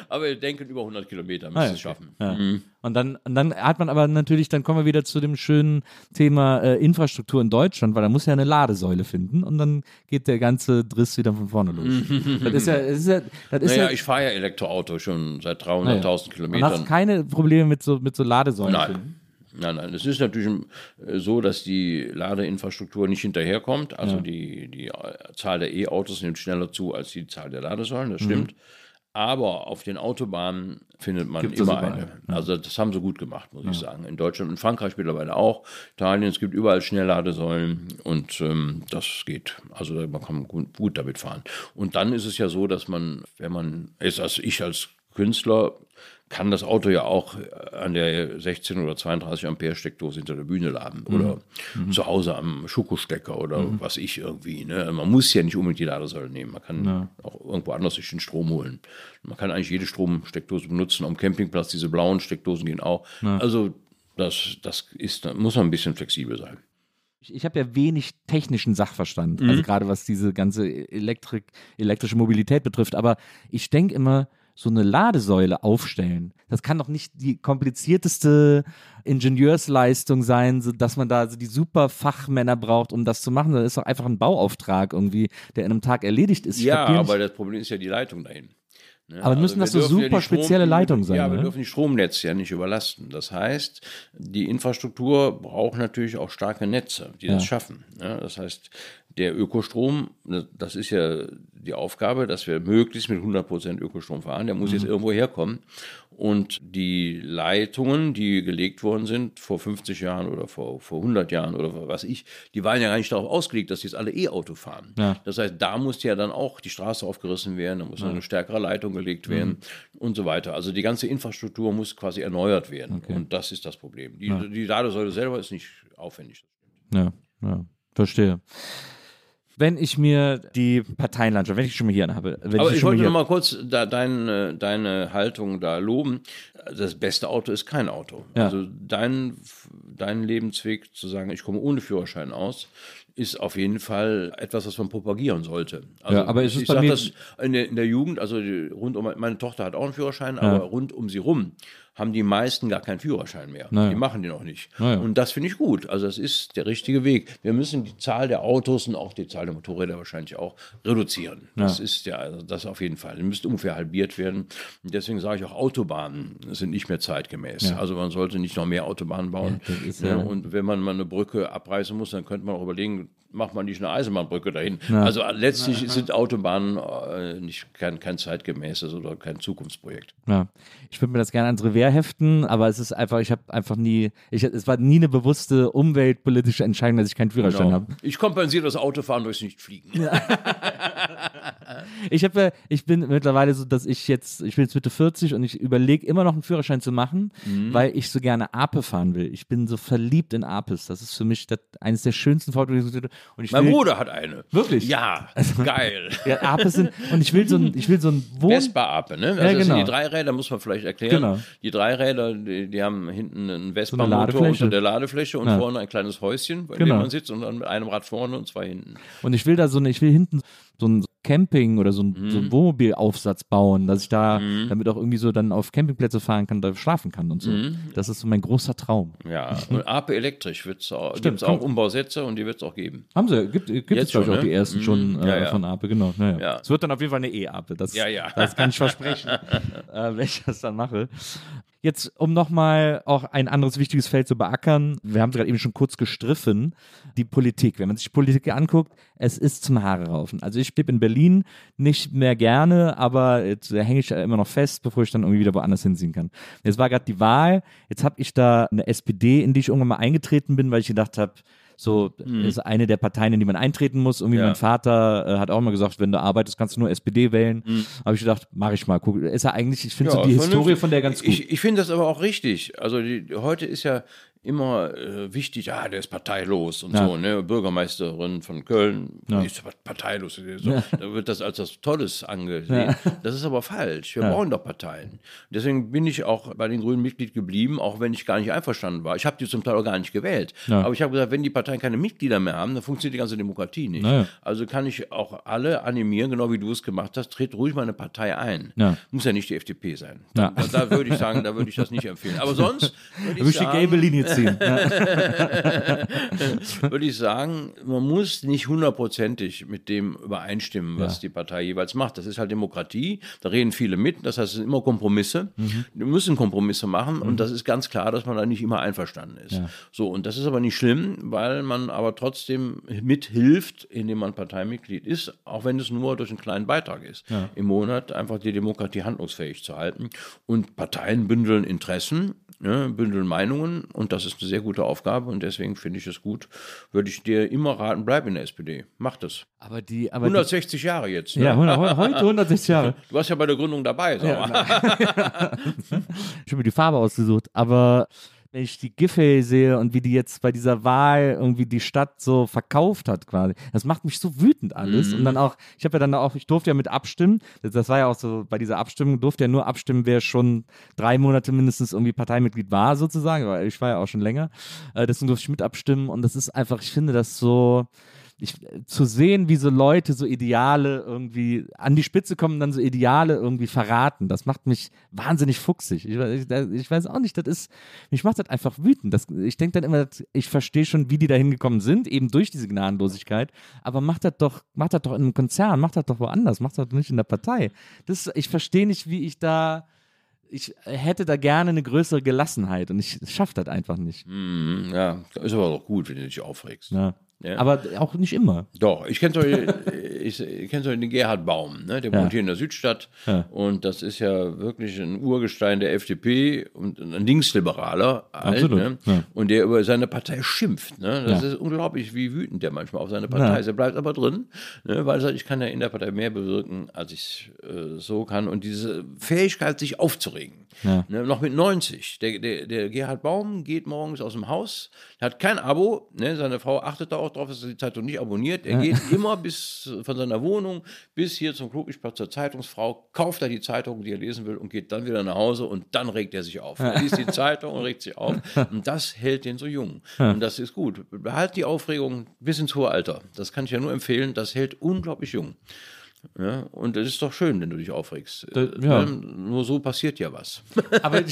aber wir denken, über 100 Kilometer müssen Ah, es schaffen. Ja. Und dann, und dann hat man aber natürlich, dann kommen wir wieder zu dem schönen Thema äh, Infrastruktur in Deutschland, weil da muss ja eine Ladesäule finden und dann geht der ganze Driss wieder von vorne los. *laughs* das ist ja, das ist ja, das ist Naja, ja, ich fahre ja Elektroauto schon seit 300.000 und hast Kilometern. keine Probleme mit so, mit so Ladesäulen Nein. finden. Nein, nein. Es ist natürlich äh, so, dass die Ladeinfrastruktur nicht hinterherkommt. Also die, die äh, Zahl der E-Autos nimmt schneller zu als die Zahl der Ladesäulen, das stimmt. Aber auf den Autobahnen findet man Gibt's immer eine. Also das haben sie gut gemacht, muss ich sagen. In Deutschland und Frankreich mittlerweile auch. Italien, es gibt überall Schnellladesäulen und ähm, das geht. Also man kann gut, gut damit fahren. Und dann ist es ja so, dass man, wenn man, ist als ich als Künstler kann das Auto ja auch äh, an der 16 oder 32 Ampere Steckdose hinter der Bühne laden oder zu Hause am Schokostecker oder was ich irgendwie. Ne? Man muss ja nicht unbedingt die Ladesäule nehmen. Man kann auch irgendwo anders sich den Strom holen. Man kann eigentlich jede Stromsteckdose benutzen. Am Campingplatz diese blauen Steckdosen gehen auch. Also das, das ist, da muss man ein bisschen flexibel sein. Ich, ich habe ja wenig technischen Sachverstand, Mhm. also gerade was diese ganze Elektrik, elektrische Mobilität betrifft. Aber ich denke immer, so eine Ladesäule aufstellen, das kann doch nicht die komplizierteste Ingenieursleistung sein, so dass man da die super Fachmänner braucht, um das zu machen. Das ist doch einfach ein Bauauftrag irgendwie, der in einem Tag erledigt ist. Ich ja, aber das Problem ist ja die Leitung dahin. Ne? Aber müssen das wir so super Strom- spezielle Leitungen sein, Ja, wir oder? dürfen die Stromnetze ja nicht überlasten. Das heißt, die Infrastruktur braucht natürlich auch starke Netze, die das schaffen. Ja, das heißt, der Ökostrom, das ist ja die Aufgabe, dass wir möglichst mit 100% Ökostrom fahren. Der muss Mhm. jetzt irgendwo herkommen. Und die Leitungen, die gelegt worden sind vor 50 Jahren oder vor, vor 100 Jahren oder was ich, die waren ja gar nicht darauf ausgelegt, dass jetzt alle E-Auto fahren. Ja. Das heißt, da muss ja dann auch die Straße aufgerissen werden, da muss noch eine stärkere Leitung gelegt werden und so weiter. Also die ganze Infrastruktur muss quasi erneuert werden. Und das ist das Problem. Die, die Ladesäule selber ist nicht aufwendig. Ja, ja, verstehe. Wenn ich mir die Parteienlandschaft, wenn ich schon mal hier habe, wenn Aber ich ich schon wollte mal noch mal kurz da, deine, deine Haltung da loben. Das beste Auto ist kein Auto. Ja. Also dein, dein Lebensweg zu sagen, ich komme ohne Führerschein aus, ist auf jeden Fall etwas, was man propagieren sollte. Also Ja, aber es ist ich bei sag mir- das in der, in der Jugend, also die- rund um meine Tochter hat auch einen Führerschein, aber rund um sie rum haben die meisten gar keinen Führerschein mehr. Naja. Die machen den auch nicht. Naja. Und das finde ich gut. Also das ist der richtige Weg. Wir müssen die Zahl der Autos und auch die Zahl der Motorräder wahrscheinlich auch reduzieren. Das ist ja, also das auf jeden Fall. Die müsste ungefähr halbiert werden. Und deswegen sage ich auch, Autobahnen sind nicht mehr zeitgemäß. Also man sollte nicht noch mehr Autobahnen bauen. Ja, Ja, ja- und wenn man mal eine Brücke abreißen muss, dann könnte man auch überlegen, macht man nicht eine Eisenbahnbrücke dahin. Also letztlich sind Autobahnen äh, nicht kein, kein zeitgemäßes oder kein Zukunftsprojekt. ja, ich würde mir das gerne ans Revers heften, aber es ist einfach, ich habe einfach nie, ich, es war nie eine bewusste umweltpolitische Entscheidung, dass ich keinen Führerschein Genau. habe. Ich kompensiere das Autofahren durchs Nichtfliegen. *laughs* *laughs* Ich habe, ja- ich bin mittlerweile so, dass ich jetzt, ich bin jetzt Mitte 40 und ich überlege immer noch einen Führerschein zu machen, Mhm. weil ich so gerne Ape fahren will. Ich bin so verliebt in Apes. Das ist für mich das, eines der schönsten ich Mein will, Bruder hat eine. Wirklich? Ja, geil. *laughs* Ja, Apes sind, und ich will so ein, ich will so ein Wohn, Vespa-Ape, ne? Also Ja, das sind genau. die Dreiräder, muss man vielleicht erklären. Genau. Die Dreiräder, die, die haben hinten einen eine Vespa-Motor Ladefläche. unter der Ladefläche und Ja. vorne ein kleines Häuschen, in Genau. dem man sitzt und dann mit einem Rad vorne und zwei hinten. Und ich will da so eine, ich will hinten so ein Camping oder so ein, Mhm. so ein Wohnmobilaufsatz bauen, dass ich da damit auch irgendwie so dann auf Campingplätze fahren kann, da schlafen kann und so. Mhm. Das ist so mein großer Traum. Ja, *laughs* und Ape elektrisch wird's auch, Stimmt, auch. Umbausätze und die wird es auch geben. Haben sie, gibt, gibt es Jetzt glaube ich schon, auch die ne? ersten schon Mhm. äh, Ja, ja. von Ape, genau. Naja. Ja. Es wird dann auf jeden Fall eine E-Ape, das, Ja, ja. das kann ich *laughs* versprechen, *laughs* äh, wenn ich das dann mache. Jetzt, um nochmal auch ein anderes wichtiges Feld zu beackern, wir haben es gerade eben schon kurz gestriffen, die Politik. Wenn man sich Politik anguckt, es ist zum Haare raufen. Also ich lebe in Berlin nicht mehr gerne, aber jetzt hänge ich immer noch fest, bevor ich dann irgendwie wieder woanders hinziehen kann. Jetzt war gerade die Wahl, jetzt habe ich da eine SPD, in die ich irgendwann mal eingetreten bin, weil ich gedacht habe, so ist eine der Parteien, in die man eintreten muss. Irgendwie Ja. mein Vater äh, hat auch mal gesagt, wenn du arbeitest, kannst du nur SPD wählen. Habe ich gedacht, mache ich mal. Guck, ist ja eigentlich, ich finde so die. Historie von der ganz gut. Ich, ich finde das aber auch richtig. Also die, heute ist ja immer äh, wichtig, ah, der ist parteilos und Ja. so, ne? Bürgermeisterin von Köln Ja. ist parteilos. So. *laughs* Da wird das als was Tolles angesehen. Das ist aber falsch. Wir brauchen doch Parteien. Deswegen bin ich auch bei den Grünen Mitglied geblieben, auch wenn ich gar nicht einverstanden war. Ich habe die zum Teil auch gar nicht gewählt. Ja. Aber ich habe gesagt, wenn die Parteien keine Mitglieder mehr haben, dann funktioniert die ganze Demokratie nicht. Also kann ich auch alle animieren, genau wie du es gemacht hast, tritt ruhig mal eine Partei ein. Ja. Muss ja nicht die FDP sein. Ja. Da, da würde ich sagen, da würde ich das nicht empfehlen. Aber sonst *laughs* würde ich, ich die gelbe sagen, Linie ziehen. Ja. *laughs* *laughs* würde ich sagen, man muss nicht hundertprozentig mit dem übereinstimmen, was Ja. die Partei jeweils macht. Das ist halt Demokratie. Da reden viele mit. Das heißt, es sind immer Kompromisse. Mhm. Wir müssen Kompromisse machen. Und das ist ganz klar, dass man da nicht immer einverstanden ist. Ja. So, und das ist aber nicht schlimm, weil man aber trotzdem mithilft, indem man Parteimitglied ist, auch wenn es nur durch einen kleinen Beitrag ist. Im Monat einfach die Demokratie handlungsfähig zu halten. Und Parteien bündeln Interessen, ne, bündeln Meinungen und das ist eine sehr gute Aufgabe und deswegen finde ich es gut. Würde ich dir immer raten, bleib in der SPD. Mach das. Aber die, aber die, 160 Jahre jetzt. Ne? ja, heu- heute 160 Jahre. *laughs* Du warst ja bei der Gründung dabei. Sag mal. *laughs* Ich habe mir die Farbe ausgesucht, aber wenn ich die Giffey sehe und wie die jetzt bei dieser Wahl irgendwie die Stadt so verkauft hat quasi, das macht mich so wütend alles. Und dann auch, ich habe ja dann auch, ich durfte ja mit abstimmen, das, das war ja auch so, bei dieser Abstimmung durfte ja nur abstimmen, wer schon drei Monate mindestens irgendwie Parteimitglied war sozusagen, weil ich war ja auch schon länger, äh, deswegen durfte ich mit abstimmen. Und das ist einfach, ich finde das so, ich, zu sehen, wie so Leute so Ideale irgendwie an die Spitze kommen, und dann so Ideale irgendwie verraten, das macht mich wahnsinnig fuchsig. Ich, ich, ich weiß auch nicht, das ist, mich macht das einfach wütend. Das, ich denke dann immer, ich verstehe schon, wie die da hingekommen sind, eben durch diese Gnadenlosigkeit, aber macht das doch, macht das doch in einem Konzern, macht das doch woanders, macht das doch nicht in der Partei. Das, ich verstehe nicht, wie ich da, ich hätte da gerne eine größere Gelassenheit und ich schaffe das einfach nicht. Hm, ja, ist aber doch gut, wenn du dich aufregst. Ja. Ja. Aber auch nicht immer. Doch, ich kenne so, ich, ich kenn so den Gerhard Baum, ne? der Ja. wohnt hier in der Südstadt Ja. und das ist ja wirklich ein Urgestein der FDP und ein Linksliberaler. Alt, Absolut, ne? Und der über seine Partei schimpft. Ne? Das ist unglaublich, wie wütend der manchmal auf seine Partei ist. Er bleibt aber drin, ne? weil er sagt, ich kann ja in der Partei mehr bewirken, als ich äh, so kann. Und diese Fähigkeit, sich aufzuregen, Ja. ne? noch mit 90. Der, der, der Gerhard Baum geht morgens aus dem Haus, hat kein Abo, ne? seine Frau achtet darauf, auch drauf, dass er die Zeitung nicht abonniert. Er geht *laughs* immer bis von seiner Wohnung bis hier zum Klugischplatz zur Zeitungsfrau, kauft da die Zeitung, die er lesen will und geht dann wieder nach Hause und dann regt er sich auf. Er liest die *laughs* Zeitung und regt sich auf und das hält den so jung. Und das ist gut. Behalt die Aufregung bis ins hohe Alter. Das kann ich ja nur empfehlen. Das hält unglaublich jung. Ja, und es ist doch schön, wenn du dich aufregst. Da- ja. Ja, Nur so passiert ja was. *laughs* aber,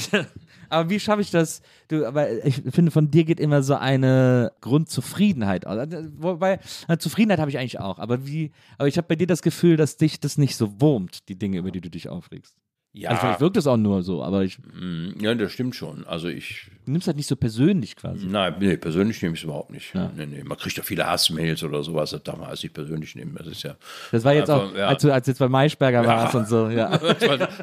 aber wie schaffe ich das? Du, aber ich finde, von dir geht immer so eine Grundzufriedenheit aus. Wobei, äh, Zufriedenheit habe ich eigentlich auch. Aber wie, aber ich habe bei dir das Gefühl, dass dich das nicht so wurmt, die Dinge, über die du dich aufregst. Ja, Also vielleicht wirkt es auch nur so, aber ich, mm, ja, das stimmt schon. Also ich, nimmst halt nicht so persönlich quasi. nein, nee, persönlich nehme ich es überhaupt nicht. Nee, nee, man kriegt ja viele Hassmails oder sowas, das darf man alles nicht persönlich nehmen. Das ist ja. Das war jetzt auch, Einfach, ja. als du als jetzt bei Maischberger warst und so, *laughs* ja.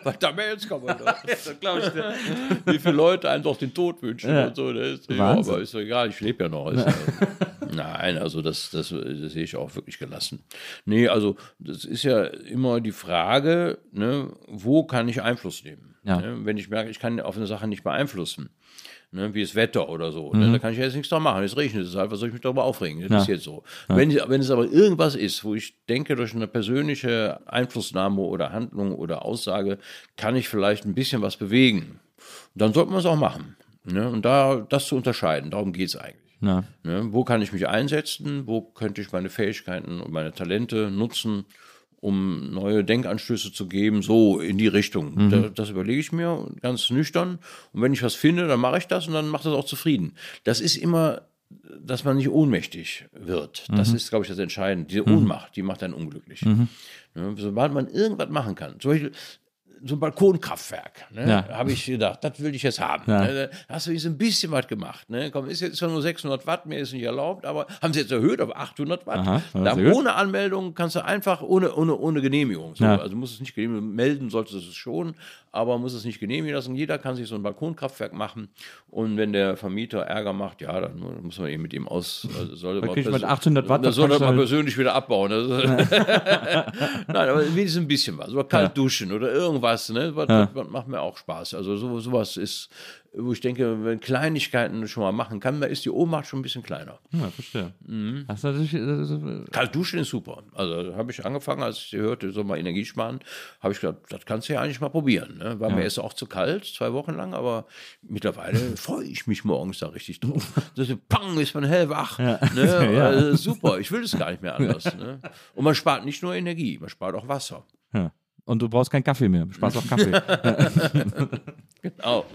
was, da Mails kommen. *laughs* Wie viele Leute einem doch den Tod wünschen und so. Das ist, ja, aber ist doch egal, ich lebe ja noch. Ist ja, *laughs* nein, also das, das, das sehe ich auch wirklich gelassen. Nee, also das ist ja immer die Frage, ne, wo kann ich Einfluss nehmen? Ja. Ne, wenn ich merke, ich kann auf eine Sache nicht beeinflussen. Ne, wie das Wetter oder so. Mhm. Ne, da kann ich jetzt nichts dran machen. Es regnet es halt, was soll ich mich darüber aufregen? Das ist jetzt so. Wenn, wenn es aber irgendwas ist, wo ich denke, durch eine persönliche Einflussnahme oder Handlung oder Aussage kann ich vielleicht ein bisschen was bewegen, dann sollte man es auch machen. Ne? Und da das zu unterscheiden, darum geht es eigentlich. ja. Ne? Wo kann ich mich einsetzen? Wo könnte ich meine Fähigkeiten und meine Talente nutzen, um neue Denkanstöße zu geben? So in die Richtung. Da, das überlege ich mir ganz nüchtern. Und wenn ich was finde, dann mache ich das und dann macht das auch zufrieden. Das ist immer, dass man nicht ohnmächtig wird. Das ist, glaube ich, das Entscheidende. Diese Ohnmacht, die macht einen unglücklich. Ne? Sobald man irgendwas machen kann, zum Beispiel so ein Balkonkraftwerk, ne? Ja. habe ich gedacht, das will ich jetzt haben. Ja. Ne? Da hast du jetzt ein bisschen was gemacht. Ne? Komm, ist jetzt zwar nur 600 Watt, mehr ist nicht erlaubt, aber haben sie jetzt erhöht auf 800 Watt. Aha, da ohne Anmeldung kannst du einfach, ohne, ohne, ohne Genehmigung. So, Ja. Also musst es nicht genehmigen, melden solltest du es schon, aber muss es nicht genehmigen lassen. Jeder kann sich so ein Balkonkraftwerk machen und wenn der Vermieter Ärger macht, ja, dann muss man eben mit ihm aus. Also soll man persö- 800 Watt, Das soll mal halt- persönlich wieder abbauen. *laughs* Nein, aber wenigstens ein bisschen was. Oder kalt duschen oder irgendwas, ne? Was, was macht mir auch Spaß. Also so, sowas ist, wo ich denke, wenn Kleinigkeiten schon mal machen kann, da ist die Ohnmacht schon ein bisschen kleiner. Ja, verstehe. Mhm. Das ist natürlich, ist, Kalt duschen ist super. Also habe ich angefangen, als ich hörte, soll mal Energie sparen, habe ich gedacht, das kannst du ja eigentlich mal probieren. Ne? War mir erst auch zu kalt, zwei Wochen lang, aber mittlerweile *laughs* freue ich mich morgens da richtig drauf. Das ist, pang, ist man hellwach. Ne? *laughs* Ja. Also, super, ich will es gar nicht mehr anders. Ne? Und man spart nicht nur Energie, man spart auch Wasser. ja. Und du brauchst keinen Kaffee mehr. Spaß auf Kaffee. *laughs* Genau.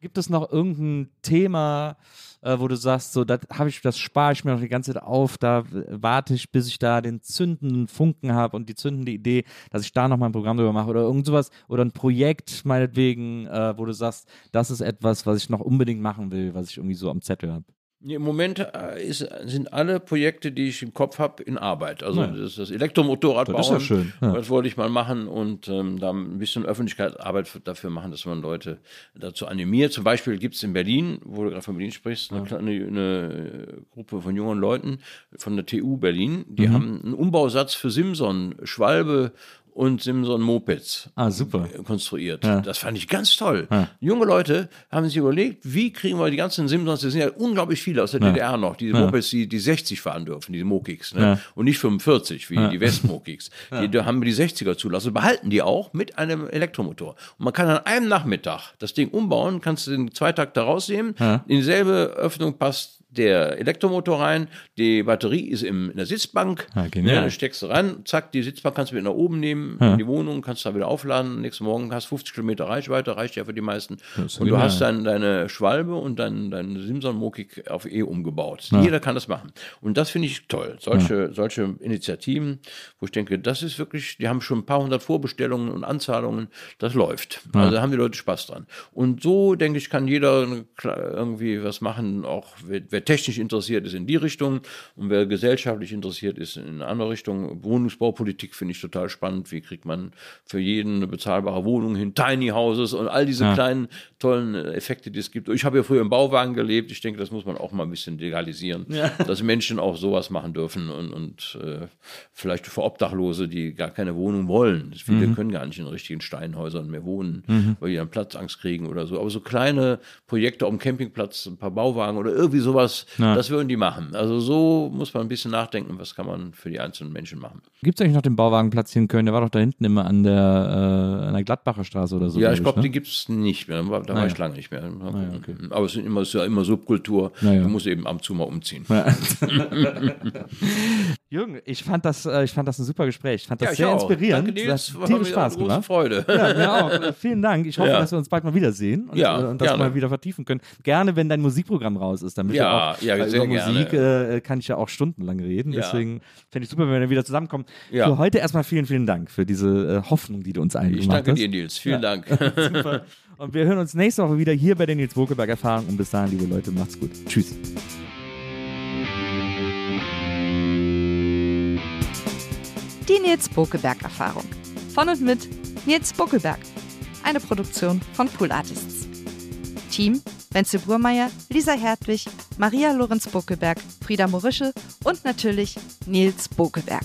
Gibt es noch irgendein Thema, äh, wo du sagst, so, das habe ich, das spare ich mir noch die ganze Zeit auf, da warte ich, bis ich da den zündenden Funken habe und die zündende Idee, dass ich da noch mal ein Programm drüber mache oder irgend sowas oder ein Projekt meinetwegen, äh, wo du sagst, das ist etwas, was ich noch unbedingt machen will, was ich irgendwie so am Zettel habe. Im Moment äh, ist, sind alle Projekte, die ich im Kopf habe, in Arbeit. Also Ja. das, das Elektromotorrad Das bauen, ist ja schön, ja. das wollte ich mal machen und ähm, da ein bisschen Öffentlichkeitsarbeit dafür machen, dass man Leute dazu animiert. Zum Beispiel gibt es in Berlin, wo du gerade von Berlin sprichst, eine, kleine, eine Gruppe von jungen Leuten von der TU Berlin, die Mhm. haben einen Umbausatz für Simson, Schwalbe und Simson Mopeds Ah, super. konstruiert. Ja. Das fand ich ganz toll. Junge Leute haben sich überlegt, wie kriegen wir die ganzen Simsons, das sind ja unglaublich viele aus der DDR noch, diese Mopeds, die, die 60 fahren dürfen, diese Mokiks, ne? Ja. und nicht 45, wie die West-Mokiks. *laughs* Die, da haben wir die 60er zulassen, behalten die auch mit einem Elektromotor. Und man kann an einem Nachmittag das Ding umbauen, kannst du den Zweitakter rausnehmen, in dieselbe Öffnung passt der Elektromotor rein, die Batterie ist im, in der Sitzbank, Ah, genial. dann steckst du rein, zack, die Sitzbank kannst du mit nach oben nehmen, in die Wohnung, kannst du da wieder aufladen, nächsten Morgen hast 50 Kilometer Reichweite, reicht ja für die meisten. ist Und du hast dann deine Schwalbe und dein, dein Simson Mokik auf E umgebaut. Jeder kann das machen. Und das finde ich toll. Solche, solche Initiativen, wo ich denke, das ist wirklich, die haben schon ein paar hundert Vorbestellungen und Anzahlungen, das läuft. Also da haben die Leute Spaß dran. Und so, denke ich, kann jeder irgendwie was machen, auch wer, wer technisch interessiert ist in die Richtung und wer gesellschaftlich interessiert ist in eine andere Richtung. Wohnungsbaupolitik finde ich total spannend. Wie kriegt man für jeden eine bezahlbare Wohnung hin? Tiny Houses und all diese kleinen tollen äh, Effekte, die es gibt. Ich habe ja früher im Bauwagen gelebt. Ich denke, das muss man auch mal ein bisschen legalisieren, *laughs* dass Menschen auch sowas machen dürfen und, und äh, vielleicht für Obdachlose, die gar keine Wohnung wollen. Viele können gar nicht in richtigen Steinhäusern mehr wohnen, weil die dann Platzangst kriegen oder so. Aber so kleine Projekte auf dem Campingplatz, ein paar Bauwagen oder irgendwie sowas, sowas, Ja. das würden die machen. Also so muss man ein bisschen nachdenken, was kann man für die einzelnen Menschen machen. Gibt es eigentlich noch den Bauwagenplatz hier in Köln? Der war doch da hinten immer an der, äh, an der Gladbacher Straße oder so. ja, ich glaube, ne? die gibt es nicht mehr. Da war, da war Naja. ich lange nicht mehr. Naja, gucken. Aber es sind immer, es ist ja immer Subkultur. Naja. Du musst eben ab und zu mal umziehen. *laughs* Jürgen, ich fand das, äh, ich fand das ein super Gespräch. Ich fand das Ja, sehr auch. inspirierend. Danke, Das hat tierisch Spaß gemacht. Freude. Ja, mir auch. Äh, Vielen Dank. Ich hoffe, dass wir uns bald mal wiedersehen und, äh, und das gerne. mal wieder vertiefen können. Gerne, wenn dein Musikprogramm raus ist, damit Ja, ja, weil sehr über gerne. Musik äh, kann ich ja auch stundenlang reden. Ja. Deswegen fände ich super, wenn wir dann wieder zusammenkommen. Ja. Für heute erstmal vielen, vielen Dank für diese äh, Hoffnung, die du uns eingemacht Ich danke hast. dir, Nils. Vielen Dank. *laughs* Super. Und wir hören uns nächste Woche wieder hier bei der Nils Bokelberg Erfahrung. Und bis dahin, liebe Leute, macht's gut. Tschüss. Die Nils Bokelberg Erfahrung. Von und mit Nils Bokelberg. Eine Produktion von Pool Artists. Team Wenzel Burmeier, Lisa Hertwig, Maria Lorenz Bokelberg, Frieda Morische und natürlich Nils Bokelberg.